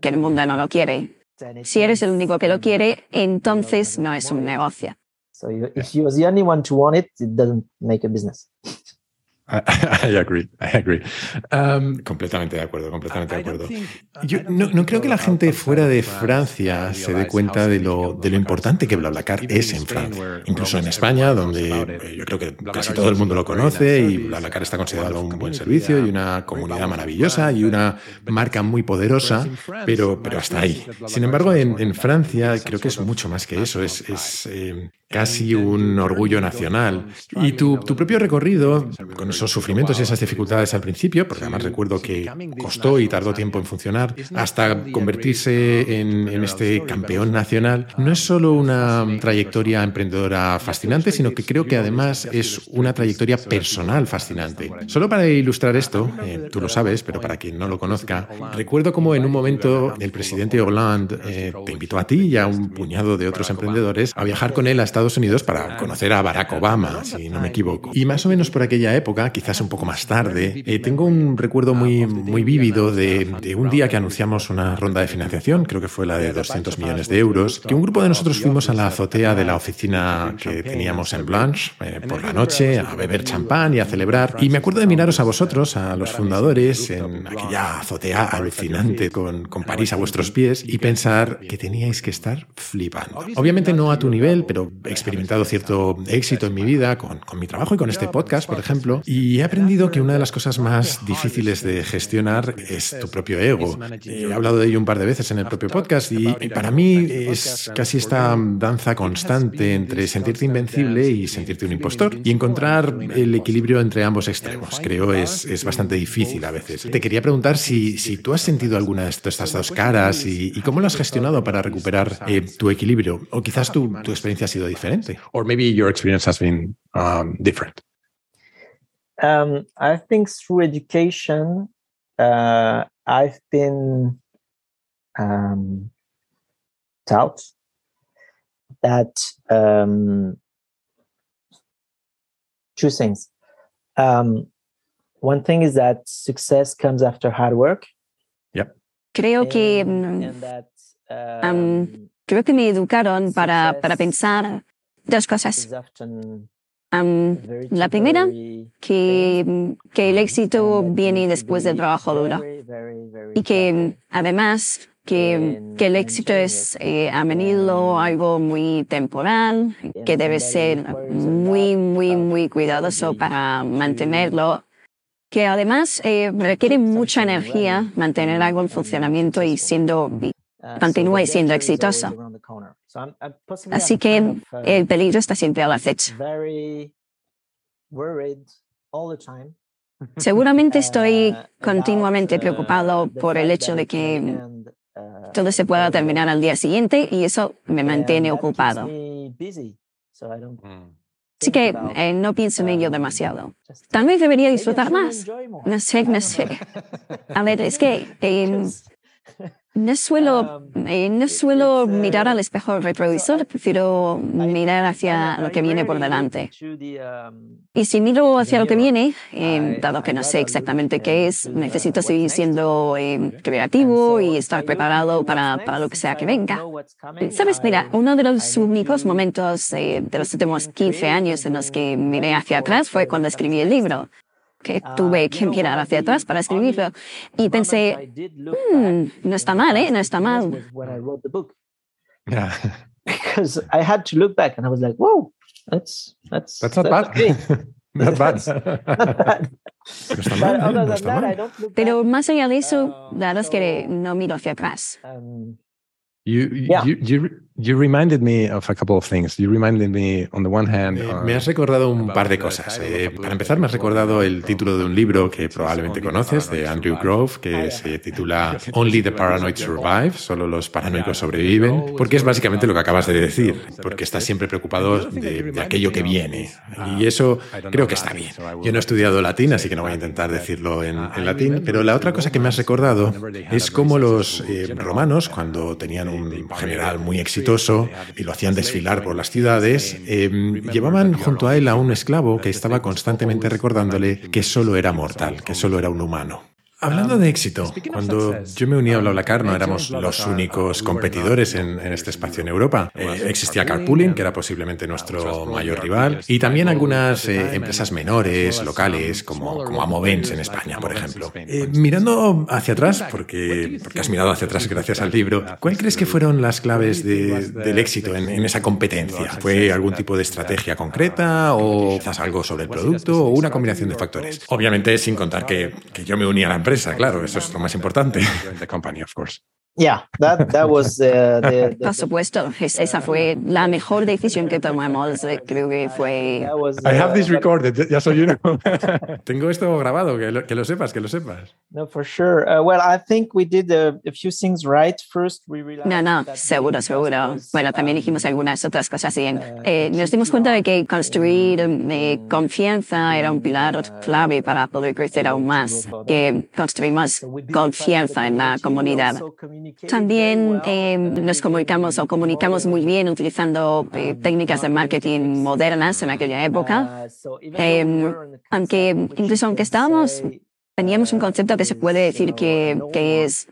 que el mundo no lo quiere. Si eres el único que lo quiere, entonces no es un negocio. I, agree, I agree. Um, completamente de acuerdo, completamente de acuerdo. Yo no, no, creo que la gente fuera de Francia se dé cuenta de lo, de lo importante que BlaBlaCar es en Francia. Incluso en España, donde yo creo que casi todo el mundo lo conoce y BlaBlaCar está considerado un buen servicio y una comunidad maravillosa y una marca muy poderosa, pero, pero hasta ahí. Sin embargo, en, en Francia creo que es mucho más que eso. Es, es eh, casi un orgullo nacional. Y tu, tu propio recorrido, con esos sufrimientos y esas dificultades al principio, porque además recuerdo que costó y tardó tiempo en funcionar, hasta convertirse en, en este campeón nacional, no es solo una trayectoria emprendedora fascinante, sino que creo que además es una trayectoria personal fascinante. Solo para ilustrar esto, eh, tú lo sabes, pero para quien no lo conozca, recuerdo como en un momento el presidente Hollande eh, te invitó a ti y a un puñado de otros emprendedores a viajar con él a Estados Unidos para conocer a Barack Obama, si no me equivoco. Y más o menos por aquella época, quizás un poco más tarde, eh, tengo un recuerdo muy, muy vívido de, de, un día que anunciamos una ronda de financiación, creo que fue la de 200 millones de euros, que un grupo de nosotros fuimos a la azotea de la oficina que teníamos en Blanche eh, por la noche a beber champán y a celebrar. Y me acuerdo de miraros a vosotros, a los fundadores, en aquella azotea alucinante con, con París a vuestros pies y pensar que teníais que estar flipando. Obviamente no a tu nivel, pero experimentado cierto éxito en mi vida con, con mi trabajo y con este podcast, por ejemplo, y he aprendido que una de las cosas más difíciles de gestionar es tu propio ego. He hablado de ello un par de veces en el propio podcast y, para mí es casi esta danza constante entre sentirte invencible y sentirte un impostor y encontrar el equilibrio entre ambos extremos. Creo es, es bastante difícil a veces. Te quería preguntar si, si tú has sentido alguna de estas dos caras y, y cómo lo has gestionado para recuperar eh, tu equilibrio o quizás tu, tu experiencia ha sido diferente. Or maybe your experience has been um, different. Um, I think through education, uh, I've been um, taught that um, two things. Um, one thing is that success comes after hard work. Yep. Creo que and, mm, and that, um, creo que me educaron para, para pensar dos cosas. Um, la primera, que, que el éxito viene después del trabajo duro. Y que además que, que el éxito es eh, a menudo algo muy temporal, que debe ser muy, muy, muy cuidadoso para mantenerlo, que además eh, requiere mucha energía mantener algo en funcionamiento y siendo Uh, the siendo exitoso. Así que el peligro está siempre al acecho. very worried all the time. Seguramente estoy uh, continuamente uh, preocupado por el hecho de que uh, todo se pueda terminar al día siguiente y eso me mantiene ocupado. don't Así que eh, no pienso en ello um, demasiado. Tal vez debería disfrutar más. No sé, no sé. A ver, es que eh, Because- no suelo, eh, no suelo uh, mirar al espejo retrovisor, prefiero mirar hacia lo que viene por delante. um, Y si miro hacia lo que viene, eh, dado que no sé exactamente qué uh, es, to, uh, necesito what's seguir siendo eh, creativo y estar preparado para, para lo que sea que venga. Sabes, mira, uno de los únicos to momentos eh, de los últimos being 15 creative años en los que miré hacia atrás fue cuando escribí el libro, que Uh, tuve que know, mirar hacia atrás para escribirlo. Y pensé, I did look "Hmm, no está mal, ¿eh? No está 15 years mal. was when I wrote the book Yeah. because I had to look back and I was like, "Whoa, that's that's That's not bad. okay. not bad. Not bad." No está But mal, ¿eh? other No than está that, I mal. don't look Pero más allá de eso, Um, la verdad es que so- no miro hacia atrás. Um, You, Yeah. you you you reminded me of a couple of things. You reminded me, on the one hand, Eh, me has recordado un par de cosas. Eh, para empezar, me has recordado el título de un libro que probablemente conoces, de Andrew Grove, que se titula Only the Paranoid Survive, solo los paranoicos sobreviven, porque es básicamente lo que acabas de decir, porque estás siempre preocupado de, de aquello que viene. Y eso creo que está bien. Yo no he estudiado latín, así que no voy a intentar decirlo en, en latín, pero la otra cosa que me has recordado es cómo los eh, romanos, cuando tenían un general muy exitoso y lo hacían desfilar por las ciudades, eh, llevaban junto a él a un esclavo que estaba constantemente recordándole que solo era mortal, que solo era un humano. Hablando de éxito, cuando yo me uní a BlaBlaCar no éramos los únicos competidores en, este espacio en Europa. Eh, existía Carpooling, que era posiblemente nuestro mayor rival, y también algunas eh, empresas menores, locales, como, como Amovens en España, por ejemplo. Eh, mirando hacia atrás, porque, porque has mirado hacia atrás gracias al libro, ¿cuál crees que fueron las claves del éxito en, en, esa competencia? ¿Fue algún tipo de estrategia concreta o quizás algo sobre el producto o una combinación de factores? Obviamente sin contar que, que yo me uní a la empresa claro, eso es lo más importante. The company, of course. Yeah, that, that was uh, the, Por supuesto, esa fue la mejor decisión que tomamos. Creo que fue. I have this recorded, just so you know. Tengo esto grabado, que lo, que lo, sepas, que lo sepas. No, for sure. Uh, well, I think we did a, a, few things right. First, we realized No, no, seguro, seguro. Bueno, también dijimos algunas otras cosas bien. Eh, nos dimos cuenta de que construir eh, confianza era un pilar clave para poder crecer aún más. Que construimos confianza en la comunidad. También eh, nos comunicamos o comunicamos muy bien utilizando eh, técnicas de marketing modernas en aquella época. Eh, aunque incluso aunque estábamos teníamos un concepto que se puede decir que, es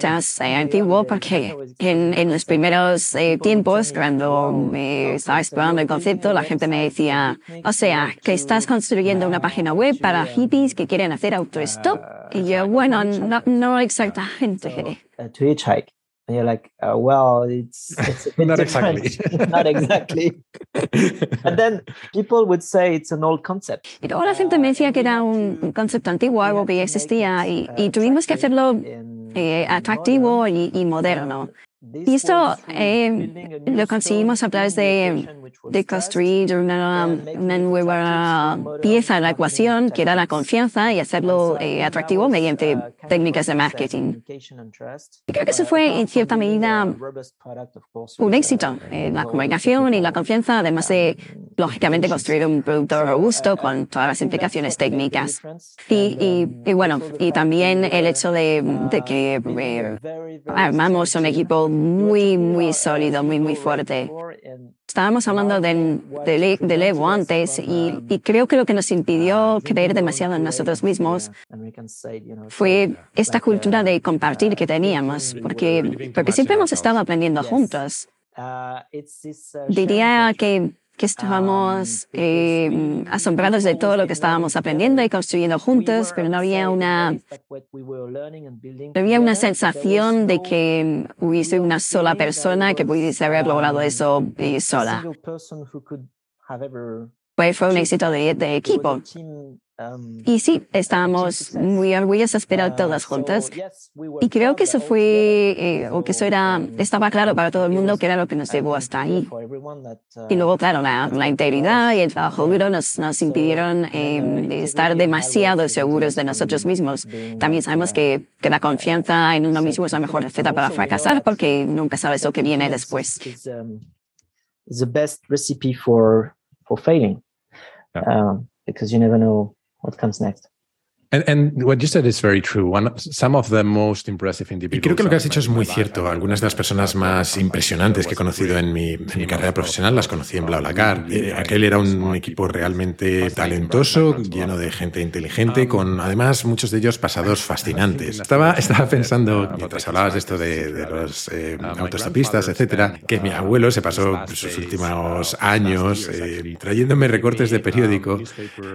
ya antiguo porque en, los primeros eh, tiempos, cuando me estaba explorando el concepto, la gente me decía, o sea, que estás construyendo una página web para hippies que quieren hacer autostop. Y yo, bueno, no, no exactamente. To hitchhike. And you're like, uh, well, it's, it's not exactly. not exactly. and then people would say it's an old concept. Y luego la gente me decía que era un concepto antiguo, algo que ya existía, y, y tuvimos que hacerlo eh, atractivo y, y moderno. Y esto eh, lo conseguimos a través de, de construir una, una, nueva pieza en la ecuación, que era la confianza, y hacerlo eh, atractivo mediante técnicas de marketing. Y creo que eso fue, en cierta medida, un éxito. Eh, la comunicación y la confianza, además de, lógicamente, construir un producto robusto con todas las implicaciones técnicas. Y, y, y bueno, y también el hecho de, de que armamos un equipo muy, muy sólido, muy, muy fuerte. Estábamos hablando de, de, de Evo antes y, y, creo que lo que nos impidió creer demasiado en nosotros mismos fue esta cultura de compartir que teníamos, porque, porque siempre hemos estado aprendiendo juntos. Diría que que estábamos eh, asombrados de todo lo que estábamos aprendiendo y construyendo juntos, pero no había una, no había una sensación de que hubiese una sola persona que pudiese haber logrado eso sola. Pues fue un éxito de, de equipo. Y sí, estábamos muy orgullosos, pero todas juntas. Y creo que eso fue, eh, o que eso era, estaba claro para todo el mundo que era lo que nos llevó hasta ahí. Y luego, claro, la, la integridad y el trabajo duro nos, nos impidieron eh, estar demasiado seguros de nosotros mismos. También sabemos que, que la confianza en uno mismo es la mejor receta para fracasar porque nunca sabes lo que viene después. It's the best recipe for, for failing. Um, because you never know what comes next. And, and, what you said is very true. One, some of the most impressive individuals. Y creo que lo que has dicho es muy cierto. Algunas de las personas más impresionantes que he conocido en mi, en mi carrera profesional las conocí en BlaBlaCar. Eh, aquel era un equipo realmente talentoso, lleno de gente inteligente, con además muchos de ellos pasados fascinantes. Estaba, estaba pensando, mientras hablabas de esto de, de los eh, autostopistas, etcétera, que mi abuelo se pasó sus últimos años eh, trayéndome recortes de periódico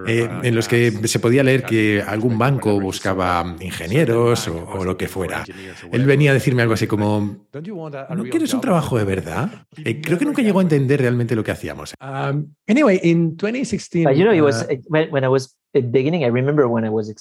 eh, en los que se podía leer que algún un banco buscaba ingenieros o, o, lo que fuera. Él venía a decirme algo así como, ¿no quieres un trabajo de verdad? Eh, creo que nunca llegó a entender realmente lo que hacíamos. Um, anyway, in 2016... But you know, it was, uh, when I was beginning, I remember when I was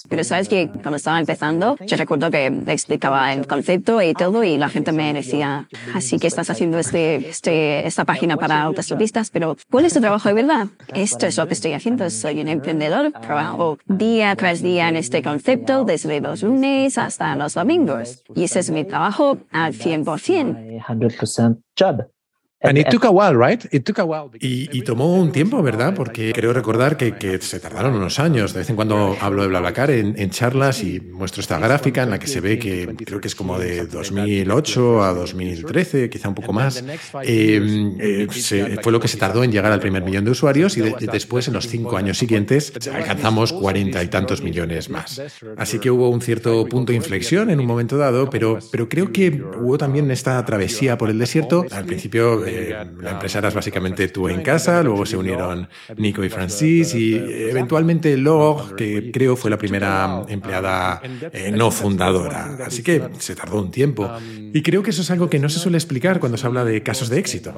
Pero sabes que cuando estaba empezando, yo recuerdo que explicaba el concepto y todo y la gente me decía, así que estás haciendo este, este, esta página para autostopistas, pero ¿cuál es tu trabajo de verdad? Esto es lo que estoy haciendo, soy un emprendedor, trabajo día tras día en este concepto desde los lunes hasta los domingos y ese es mi trabajo al 100%. 100% job. And it took a while, right? It took a while. Y, y tomó un tiempo, ¿verdad? Porque creo recordar que, que, se tardaron unos años. De vez en cuando hablo de BlaBlaCar en, en, charlas y muestro esta gráfica en la que se ve que creo que es como de 2008 a 2013, quizá un poco más. Eh, eh, se, fue lo que se tardó en llegar al primer millón de usuarios y de, después, en los cinco años siguientes, alcanzamos cuarenta y tantos millones más. Así que hubo un cierto punto de inflexión en un momento dado, pero, pero creo que hubo también esta travesía por el desierto. Al principio eh, la empresa era básicamente tú en casa, luego se unieron Nico y Francis y eventualmente Log, que creo fue la primera empleada eh, no fundadora. Así que se tardó un tiempo. Y creo que eso es algo que no se suele explicar cuando se habla de casos de éxito.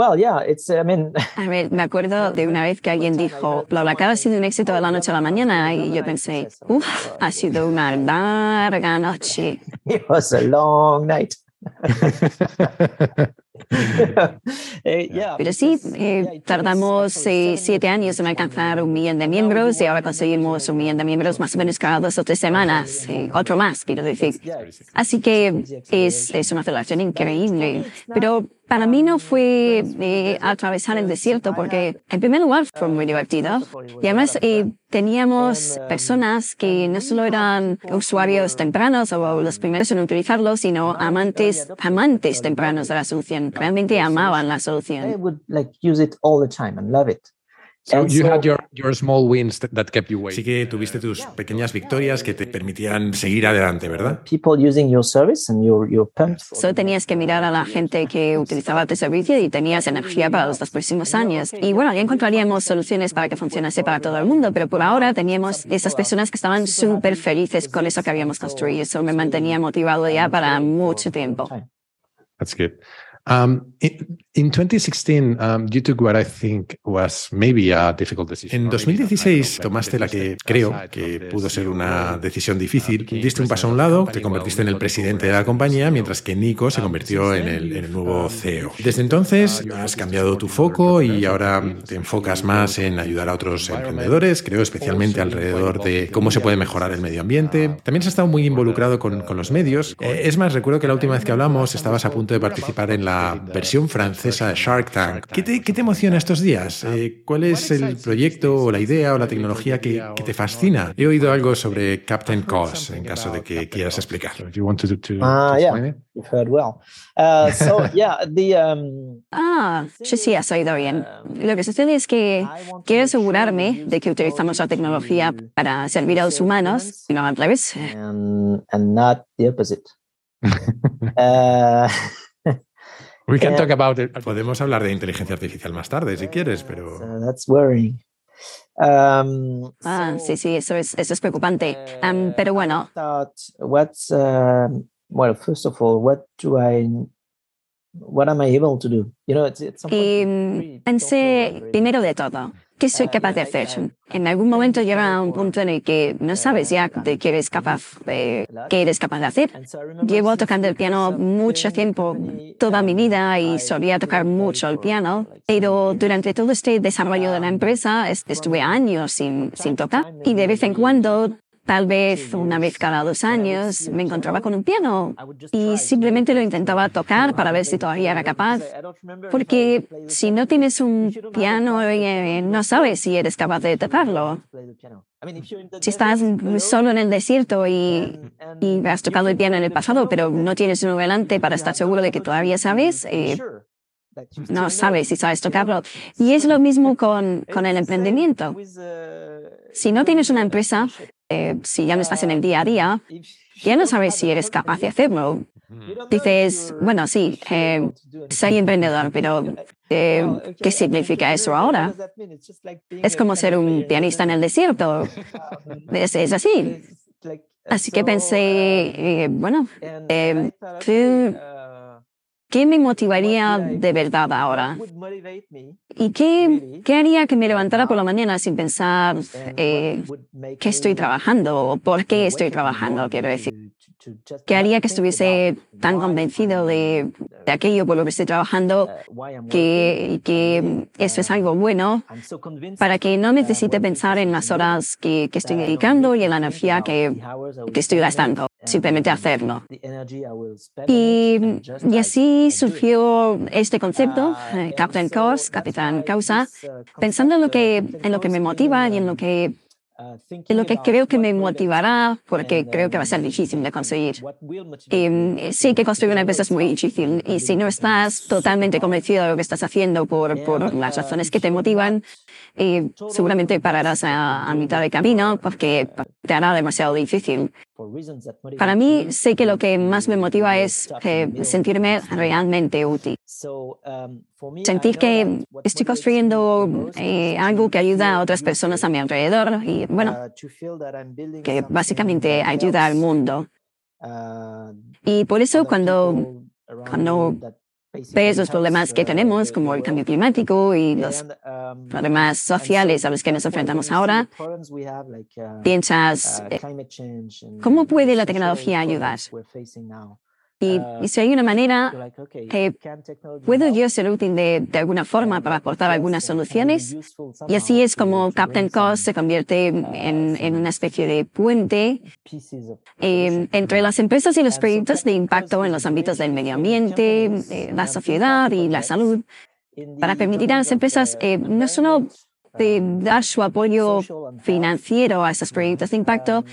Well, yeah, it's, I mean... A ver, me acuerdo de una vez que alguien dijo, BlaBlaCar ha sido un éxito de la noche a la mañana y yo pensé, uff, ha sido una larga noche. It was a long night. Eh, Pero sí, eh, tardamos eh, siete años en alcanzar un millón de miembros y ahora conseguimos un millón de miembros más o menos cada dos o tres semanas, otro más, quiero decir. Así que es, es una aceleración increíble. Pero para mí no fue eh, atravesar el desierto porque en primer lugar fue muy divertido y además eh, teníamos personas que no solo eran usuarios tempranos o los primeros en utilizarlo, sino amantes, amantes tempranos de la solución. Realmente amaban la solución. So you had your, your small wins that, that kept you waiting. Sí que tuviste tus pequeñas victorias que te permitían seguir adelante, ¿verdad? People using your service and your, your Solo tenías que mirar a la gente que utilizaba tu servicio y tenías energía para los dos próximos años. Y bueno, ya encontraríamos soluciones para que funcionase para todo el mundo, pero por ahora teníamos esas personas que estaban súper felices con eso que habíamos construido. Eso me mantenía motivado ya para mucho tiempo. That's good. Um, in, in 2016, um, you took what I think was maybe a difficult decision. En 2016 tomaste la que creo que pudo ser una decisión difícil. Diste un paso a un lado, te convertiste en el presidente de la compañía, mientras que Nico se convirtió en el, en el nuevo CEO. Desde entonces has cambiado tu foco y ahora te enfocas más en ayudar a otros emprendedores, creo especialmente alrededor de cómo se puede mejorar el medio ambiente. También has estado muy involucrado con, con los medios. Eh, es más, recuerdo que la última vez que hablamos estabas a punto de participar en la versión francesa de Shark Tank. ¿Qué te, qué te emociona estos días? Eh, ¿Cuál es el proyecto o la idea o la tecnología que, que, te fascina? He oído algo sobre Captain Cos, en caso de que quieras explicar. Ah, yeah, you've heard well. Uh, so, yeah, the, um, ah, sí, sí, has oído bien. Lo que sucede es que quiero asegurarme de que utilizamos la tecnología para servir a los humanos y no al revés. And, and not the opposite. uh, We can talk about it. Podemos hablar de inteligencia artificial más tarde si quieres, pero. that's worrying. Um, ah, sí, sí, eso es, eso es preocupante. Um, pero bueno. What's, uh, well, first of all, what do I what am I able to do? You know, it's, it's y pensé primero de todo, ¿qué soy capaz de hacer? En algún momento llega un punto en el que no sabes ya de qué eres capaz, de, qué eres capaz de hacer. Llevo tocando el piano mucho tiempo, toda mi vida, y solía tocar mucho el piano, pero durante todo este desarrollo de la empresa estuve años sin, sin tocar y de vez en cuando Tal vez una vez cada dos años me encontraba con un piano y simplemente lo intentaba tocar para ver si todavía era capaz. Porque si no tienes un piano, eh, no sabes si eres capaz de tocarlo. Si estás solo en el desierto y, y has tocado el piano en el pasado, pero no tienes uno delante para estar seguro de que todavía sabes, eh, no sabes si sabes tocarlo. Y es lo mismo con, con el emprendimiento. Si no tienes una empresa, eh, si ya no estás en el día a día, ya no sabes si eres capaz de hacerlo. Dices, bueno, sí, eh, soy emprendedor, pero eh, ¿qué significa eso ahora? Es como ser un pianista en el desierto. Es, es así. Así que pensé, bueno, ¿Qué me motivaría de verdad ahora? ¿Y qué, qué haría que me levantara por la mañana sin pensar eh, qué estoy trabajando o por qué estoy trabajando, quiero decir? ¿Qué haría que estuviese tan convencido de, de aquello por lo que estoy trabajando que, que eso es algo bueno para que no necesite pensar en las horas que, que estoy dedicando y en la energía que, que estoy gastando? Simplemente hacerlo. Y, y así surgió este concepto, eh, Captain Cause, Capitán Causa, pensando en lo, que, en lo que me motiva y en lo que en lo que creo que me motivará, porque creo que va a ser difícil de conseguir. Y sí que construir una empresa es muy difícil y si no estás totalmente convencido de lo que estás haciendo por, por las razones que te motivan, y seguramente pararás a, mitad de camino porque te hará demasiado difícil. Para mí, sé que lo que más me motiva es eh, sentirme realmente útil. Sentir que estoy construyendo eh, algo que ayuda a otras personas a mi alrededor y, bueno, que básicamente ayuda al mundo. Y por eso cuando, cuando ves los problemas que tenemos, como el cambio climático y los problemas sociales a los que nos enfrentamos ahora, piensas, eh, ¿cómo puede la tecnología ayudar? Y, si hay una manera que puedo yo ser útil de, de, alguna forma para aportar algunas soluciones, y así es como Captain Cost se convierte en, en una especie de puente eh, entre las empresas y los proyectos de impacto en los ámbitos del medio ambiente, la sociedad y la salud, para permitir a las empresas eh, no solo de dar su apoyo financiero a esos proyectos de impacto,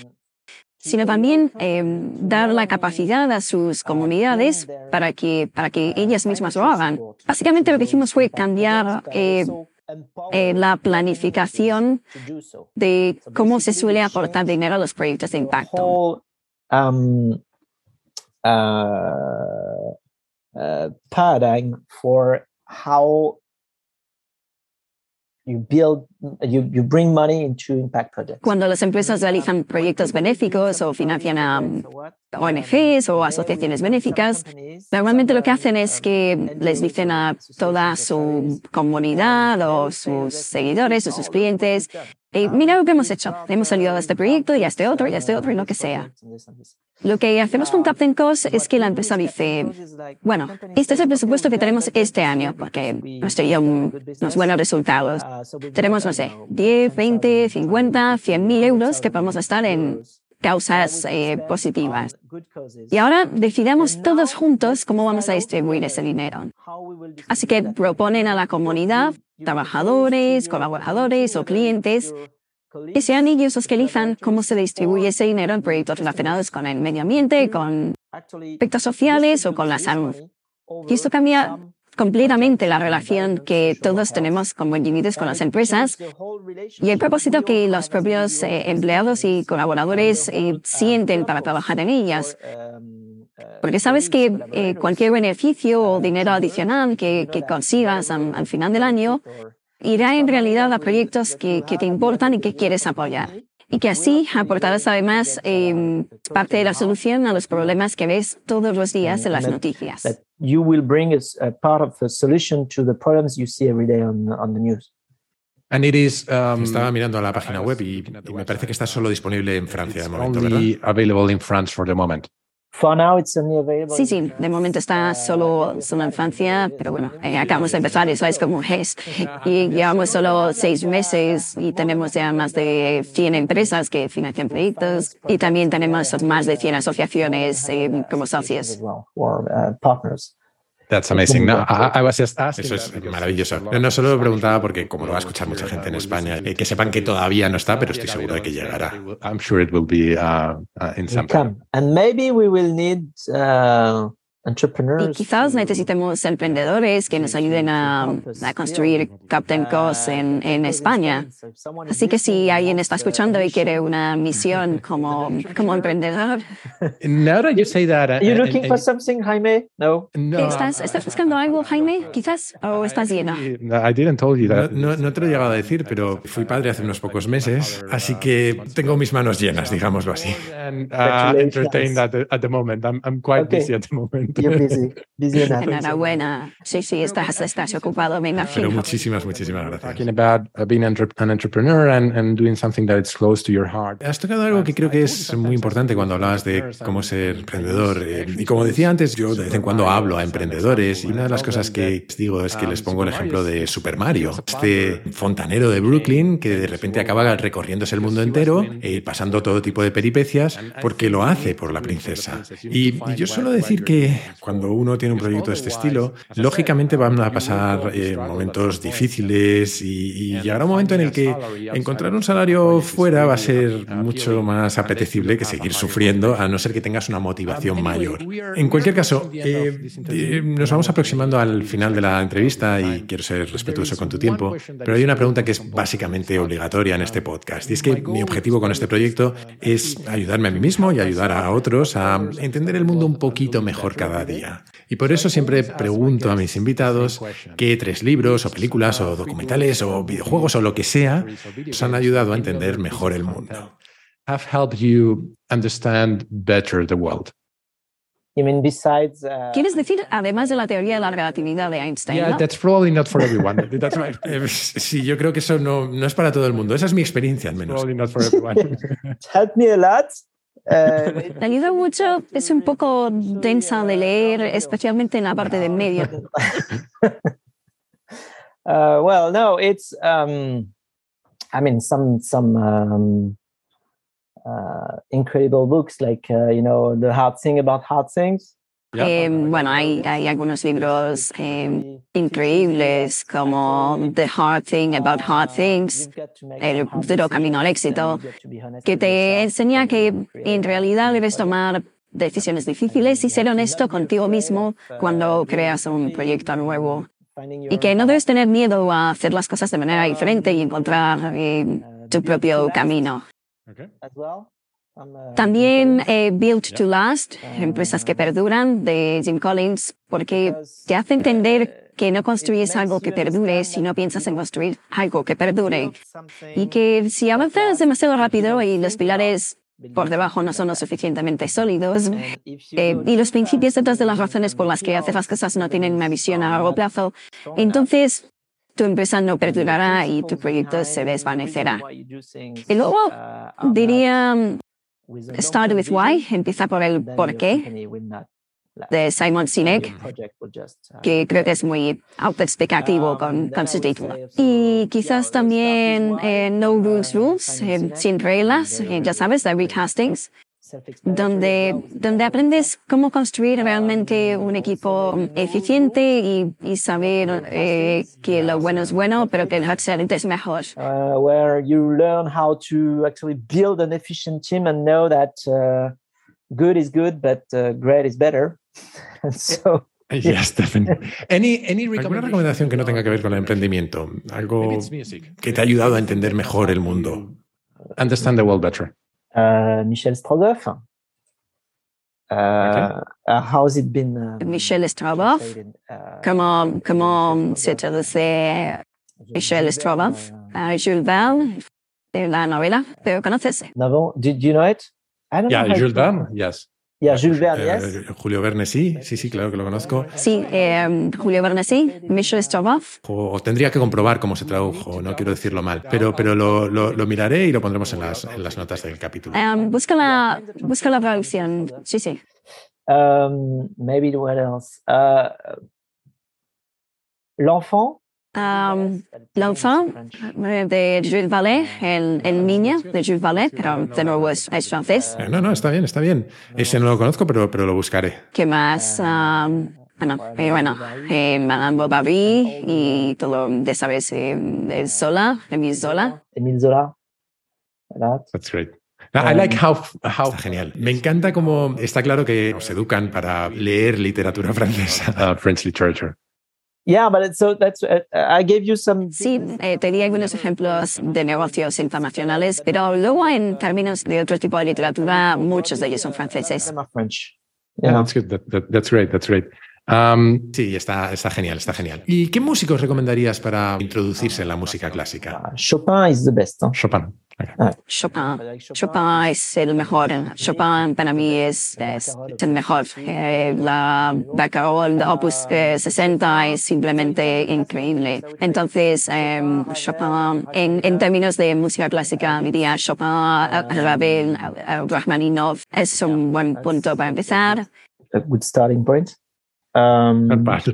sino también eh, dar la capacidad a sus comunidades para que, para que ellas mismas lo hagan. Básicamente lo que hicimos fue cambiar eh, eh, la planificación de cómo se suele aportar dinero a los proyectos de impacto. Um, cuando las empresas realizan proyectos benéficos o financian a ONGs o asociaciones benéficas, normalmente lo que hacen es que les dicen a toda su comunidad o sus seguidores o sus clientes, mira lo que hemos hecho, hemos salido de este proyecto y a este otro y a este otro y lo que sea. Lo que hacemos con Captain Cost es que la empresa dice, bueno, este es el presupuesto que tenemos este año, porque nos tenido unos buenos resultados. Tenemos, no sé, 10, 20, 50, 100 mil euros que podemos estar en causas eh, positivas. Y ahora decidamos todos juntos cómo vamos a distribuir ese dinero. Así que proponen a la comunidad, trabajadores, colaboradores o clientes, que sean ellos los que elijan cómo se distribuye ese dinero en proyectos relacionados con el medio ambiente, con aspectos sociales o con la salud. Y esto cambia completamente la relación que todos tenemos como individuos con las empresas y el propósito que los propios eh, empleados y colaboradores eh, sienten para trabajar en ellas. Porque sabes que eh, cualquier beneficio o dinero adicional que, consigas al, final del año irá en realidad a proyectos que, que te importan y que quieres apoyar y que así aportarás además eh, parte de la solución a los problemas que ves todos los días en las noticias. You will bring a part of the solution to the problems you see every day on, on the news. And it is, um, Estaba mirando la página web y, y, me parece que está solo disponible en Francia de momento, ¿verdad? Sí, sí, de momento está solo, solo en Francia, pero bueno, eh, acabamos de empezar, eso es como es. Y llevamos solo seis meses y tenemos ya más de 100 empresas que financian proyectos y también tenemos más de 100 asociaciones eh, como socios. That's amazing. No, I, was just asking Eso es maravilloso. No, no, solo lo preguntaba porque como lo va a escuchar mucha gente en España, eh, que sepan que todavía no está, pero estoy seguro de que llegará. I'm sure it will be uh, uh, in some. And maybe we will need uh, y quizás necesitemos emprendedores que nos ayuden a, a construir Captain Cos en, en, España. Así que si alguien está escuchando y quiere una misión como, como emprendedor. Now that you say that, Are you uh, looking for something, Jaime? No. ¿Estás, ¿Estás buscando algo, Jaime? Quizás. ¿O estás lleno? I didn't tell you that. No, no, te lo he llegado a decir, pero fui padre hace unos pocos meses, así que tengo mis manos llenas, digámoslo así. Uh, entertained at the, at the moment. I'm, I'm quite busy at the moment. You're busy, enough. Enhorabuena. Sí, sí, estás, estás ocupado, me Pero imagino. muchísimas, muchísimas gracias. Talking about uh, being an entrepreneur and, and doing something that is close to your heart. Has tocado algo que creo que es muy importante cuando hablabas de cómo ser emprendedor. eh, y como decía antes, yo de vez en cuando hablo a emprendedores y una de las cosas que les digo es que les pongo el ejemplo de Super Mario, este fontanero de Brooklyn que de repente acaba recorriéndose el mundo entero, eh, pasando todo tipo de peripecias, porque lo hace por la princesa. Y, y yo suelo decir que cuando uno tiene un proyecto de este estilo, lógicamente van a pasar eh, momentos difíciles y, y llegará un momento en el que encontrar un salario fuera va a ser mucho más apetecible que seguir sufriendo, a no ser que tengas una motivación mayor. En cualquier caso, eh, eh, nos vamos aproximando al final de la entrevista y quiero ser respetuoso con tu tiempo, pero hay una pregunta que es básicamente obligatoria en este podcast. Y es que mi objetivo con este proyecto es ayudarme a mí mismo y ayudar a otros a entender el mundo un poquito mejor cada día. Y por eso siempre pregunto a mis invitados qué tres libros o películas o documentales o videojuegos o lo que sea os han ayudado a entender mejor el mundo. Have helped you understand better the world. You mean besides? ¿Quieres decir, además de la teoría de la relatividad de Einstein? Yeah, ¿no? that's probably not for everyone. That's right. Eh, Sí, yo creo que eso no, no es para todo el mundo. Esa es mi experiencia, al menos. Probably not for everyone. it helped me a lot. Uh, Te ayuda mucho, es un poco densa de leer, especialmente en la parte de medio. uh, well, no, it's. Um, I mean, some some um, uh, incredible books like uh, you know the hard thing about hard things. Eh, bueno, hay, hay algunos libros eh, increíbles como The Hard Thing About Hard Things, El duro camino al éxito, que te enseña que en realidad debes tomar decisiones difíciles y ser honesto contigo mismo cuando creas un proyecto nuevo. Y que no debes tener miedo a hacer las cosas de manera diferente y encontrar eh, tu propio camino. Uh, También eh, Built to Last, Empresas que Perduran, de Jim Collins, porque te hace entender que no construyes algo que perdure si no piensas en construir algo que perdure. Y que si avanzas demasiado rápido y los pilares por debajo no son lo suficientemente sólidos, eh, y los principios detrás de las razones por las que haces las cosas no tienen una visión a largo plazo, entonces tu empresa no perdurará y tu proyecto se desvanecerá. Y luego diría Start with Why, empieza por el por qué de Simon Sinek, que creo que es muy autoexplicativo con, con su título. Y quizás también eh, No Rules Rules, eh, sin reglas, eh, ya sabes, de Reed Hastings, donde, donde aprendes cómo construir realmente un equipo eficiente y, y saber eh, que lo bueno es bueno, pero que el excelente es mejor. uh, where you learn how to actually build an efficient team and know that uh, good is good, but uh, great is better. so, yes, definitely. Any, any ¿Alguna recomendación que no tenga que ver con el emprendimiento? Algo que te ha ayudado a entender mejor el mundo. Understand the world better. Uh, Michel Strogoff. Uh, uh, how's it been? Uh, Michel Strogoff, translated, Comment, comment se traduce Michel Strogoff a Jules Verne de la novela? ¿Pero conoces? Novel. Did you know it? I don't Yeah, know. how Jules it- Verne. Yes. Jules Verne. Eh. Julio Verne, sí, sí, sí, claro que lo conozco. Sí, eh, Julio Verne sí, Michel Strogoff. O, o tendría que comprobar cómo se tradujo, no quiero decirlo mal, pero, pero lo, lo- lo miraré y lo pondremos en las, en las notas del capítulo. Eh, busca, la, busca la traducción. Sí, sí. Um, maybe what else? Uh, L'enfant. Um, L'enfant eh, de Jules Vallée, el, el niño de Jules Vallée, pero de nuevo es, es francés. Eh, No, no, está bien, está bien. Ese no lo conozco, pero, pero lo buscaré. ¿Qué más? Um, bueno, eh, bueno eh, Madame Bovary y todo, de sabes, eh, de Zola, Emile Zola. Émile Zola. That's great. I like how how Está genial. Me encanta cómo está claro que nos educan para leer literatura francesa. uh, French literature. Yeah, but it's, so that's uh, I gave you some. Sí, eh, te di algunos ejemplos de negocios internacionales, pero luego en términos de otro tipo de literatura, muchos de ellos son franceses. French. Yeah, that's good. That, that, that's great. That's great. Um, Sí, está, está genial, está genial. ¿Y qué músicos recomendarías para introducirse en la música clásica? Chopin is the best. huh? Chopin. Chopin. Chopin es el mejor. Chopin para mí es, es, el mejor. Eh, la Baccarat de Opus 60 es simplemente increíble. Entonces, eh, Chopin, en, en, términos de música clásica, diría Chopin, Ravel, Rachmaninoff es un buen punto para empezar. A good starting point. Um, not bad.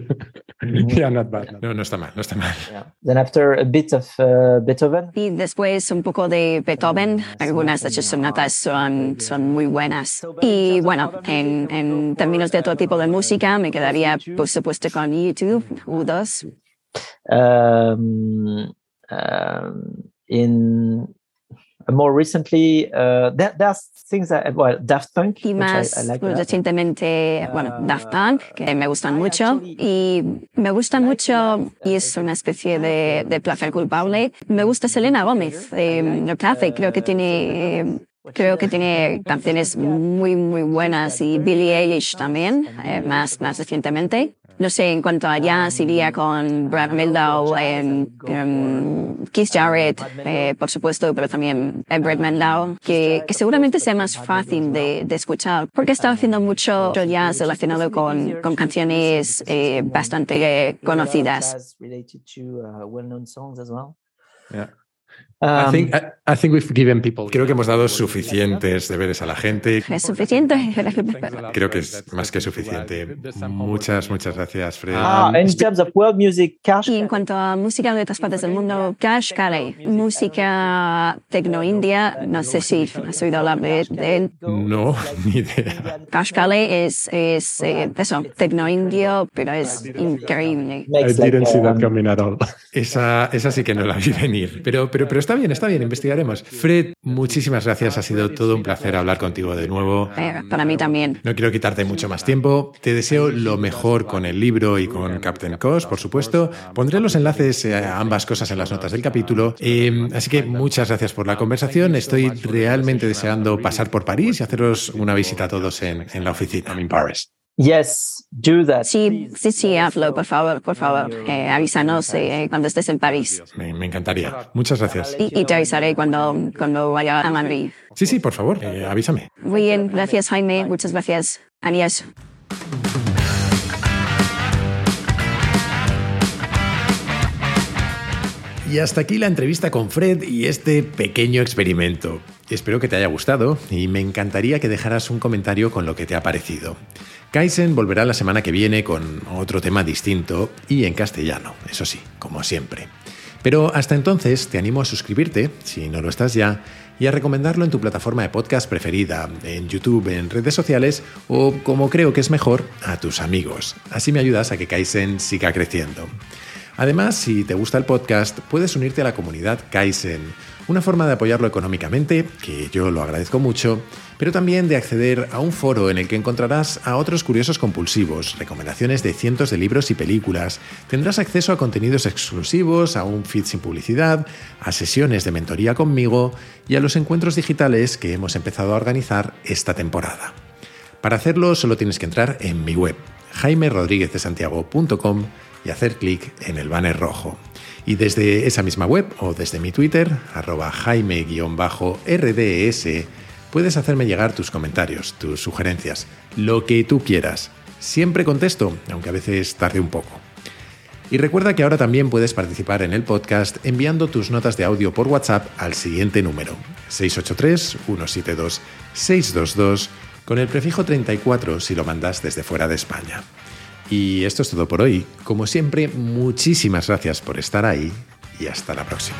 yeah, not bad. No, no está mal, no está mal. Yeah. Then after a bit of uh, Beethoven. Y después un poco de Beethoven. Algunas de sus sonatas son, son muy buenas. Y bueno, en, en términos de otro tipo de música, me quedaría, por supuesto, con YouTube, U2. Um, um, in more recently, uh, there, there's things that, well, Daft Punk. Y más I, I like recientemente, bueno, Daft Punk, que me gustan mucho. Y me gustan mucho, y es una especie de, de placer culpable. Me gusta Selena Gómez. Me place, creo que tiene. Eh, Creo que tiene canciones muy, muy buenas y Billie Eilish también, eh, más, más recientemente. No sé, en cuanto a jazz, iría con Brad Mehldau, eh, um, Keith Jarrett, eh, por supuesto, pero también eh, Brad Mehldau, que, que seguramente sea más fácil de, de escuchar, porque estaba haciendo mucho jazz relacionado con, con canciones eh, bastante conocidas. Yeah. I think, I, I think we've given people... Creo que hemos dado suficientes deberes a la gente. ¿Es suficiente? Creo que es más que suficiente. Muchas, muchas gracias, Fred. Ah, in terms of world music, Cash. Y en cuanto a música de otras partes del mundo, Cash Kale, música tecno-india, no sé si has oído hablar de, de él. No, ni idea. Cash Kale es, es eh, eso, tecno-indio, pero es increíble. I didn't see that um, coming at all. Esa, esa sí que no la vi venir. Pero, pero, pero está bien, está bien, investigaremos. Fred, muchísimas gracias. Ha sido todo un placer hablar contigo de nuevo. Eh, para mí también. No quiero quitarte mucho más tiempo. Te deseo lo mejor con el libro y con Captain Cos, por supuesto. Pondré los enlaces a ambas cosas en las notas del capítulo. Eh, así que muchas gracias por la conversación. Estoy realmente deseando pasar por París y haceros una visita a todos en, en la oficina. I'm in Paris. Yes, do that. Sí, sí, sí, hazlo, por favor, por favor. Eh, avísanos eh, cuando estés en París. Me, me encantaría. Muchas gracias. Y, y te avisaré cuando, cuando vaya a Madrid. Sí, sí, por favor, eh, avísame. Muy bien, gracias Jaime, muchas gracias. Adiós. Y hasta aquí la entrevista con Fred y este pequeño experimento. Espero que te haya gustado y me encantaría que dejaras un comentario con lo que te ha parecido. Kaizen volverá la semana que viene con otro tema distinto y en castellano, eso sí, como siempre. Pero hasta entonces te animo a suscribirte, si no lo estás ya, y a recomendarlo en tu plataforma de podcast preferida, en YouTube, en redes sociales o, como creo que es mejor, a tus amigos. Así me ayudas a que Kaizen siga creciendo. Además, si te gusta el podcast, puedes unirte a la comunidad Kaizen, una forma de apoyarlo económicamente, que yo lo agradezco mucho, pero también de acceder a un foro en el que encontrarás a otros curiosos compulsivos, recomendaciones de cientos de libros y películas, tendrás acceso a contenidos exclusivos, a un feed sin publicidad, a sesiones de mentoría conmigo y a los encuentros digitales que hemos empezado a organizar esta temporada. Para hacerlo solo tienes que entrar en mi web, jaimerodríguezdesantiago.com y hacer clic en el banner rojo. Y desde esa misma web o desde mi Twitter, arroba jaime-rds, puedes hacerme llegar tus comentarios, tus sugerencias, lo que tú quieras. Siempre contesto, aunque a veces tarde un poco. Y recuerda que ahora también puedes participar en el podcast enviando tus notas de audio por WhatsApp al siguiente número, 683-172-622, con el prefijo 34 si lo mandas desde fuera de España. Y esto es todo por hoy. Como siempre, muchísimas gracias por estar ahí y hasta la próxima.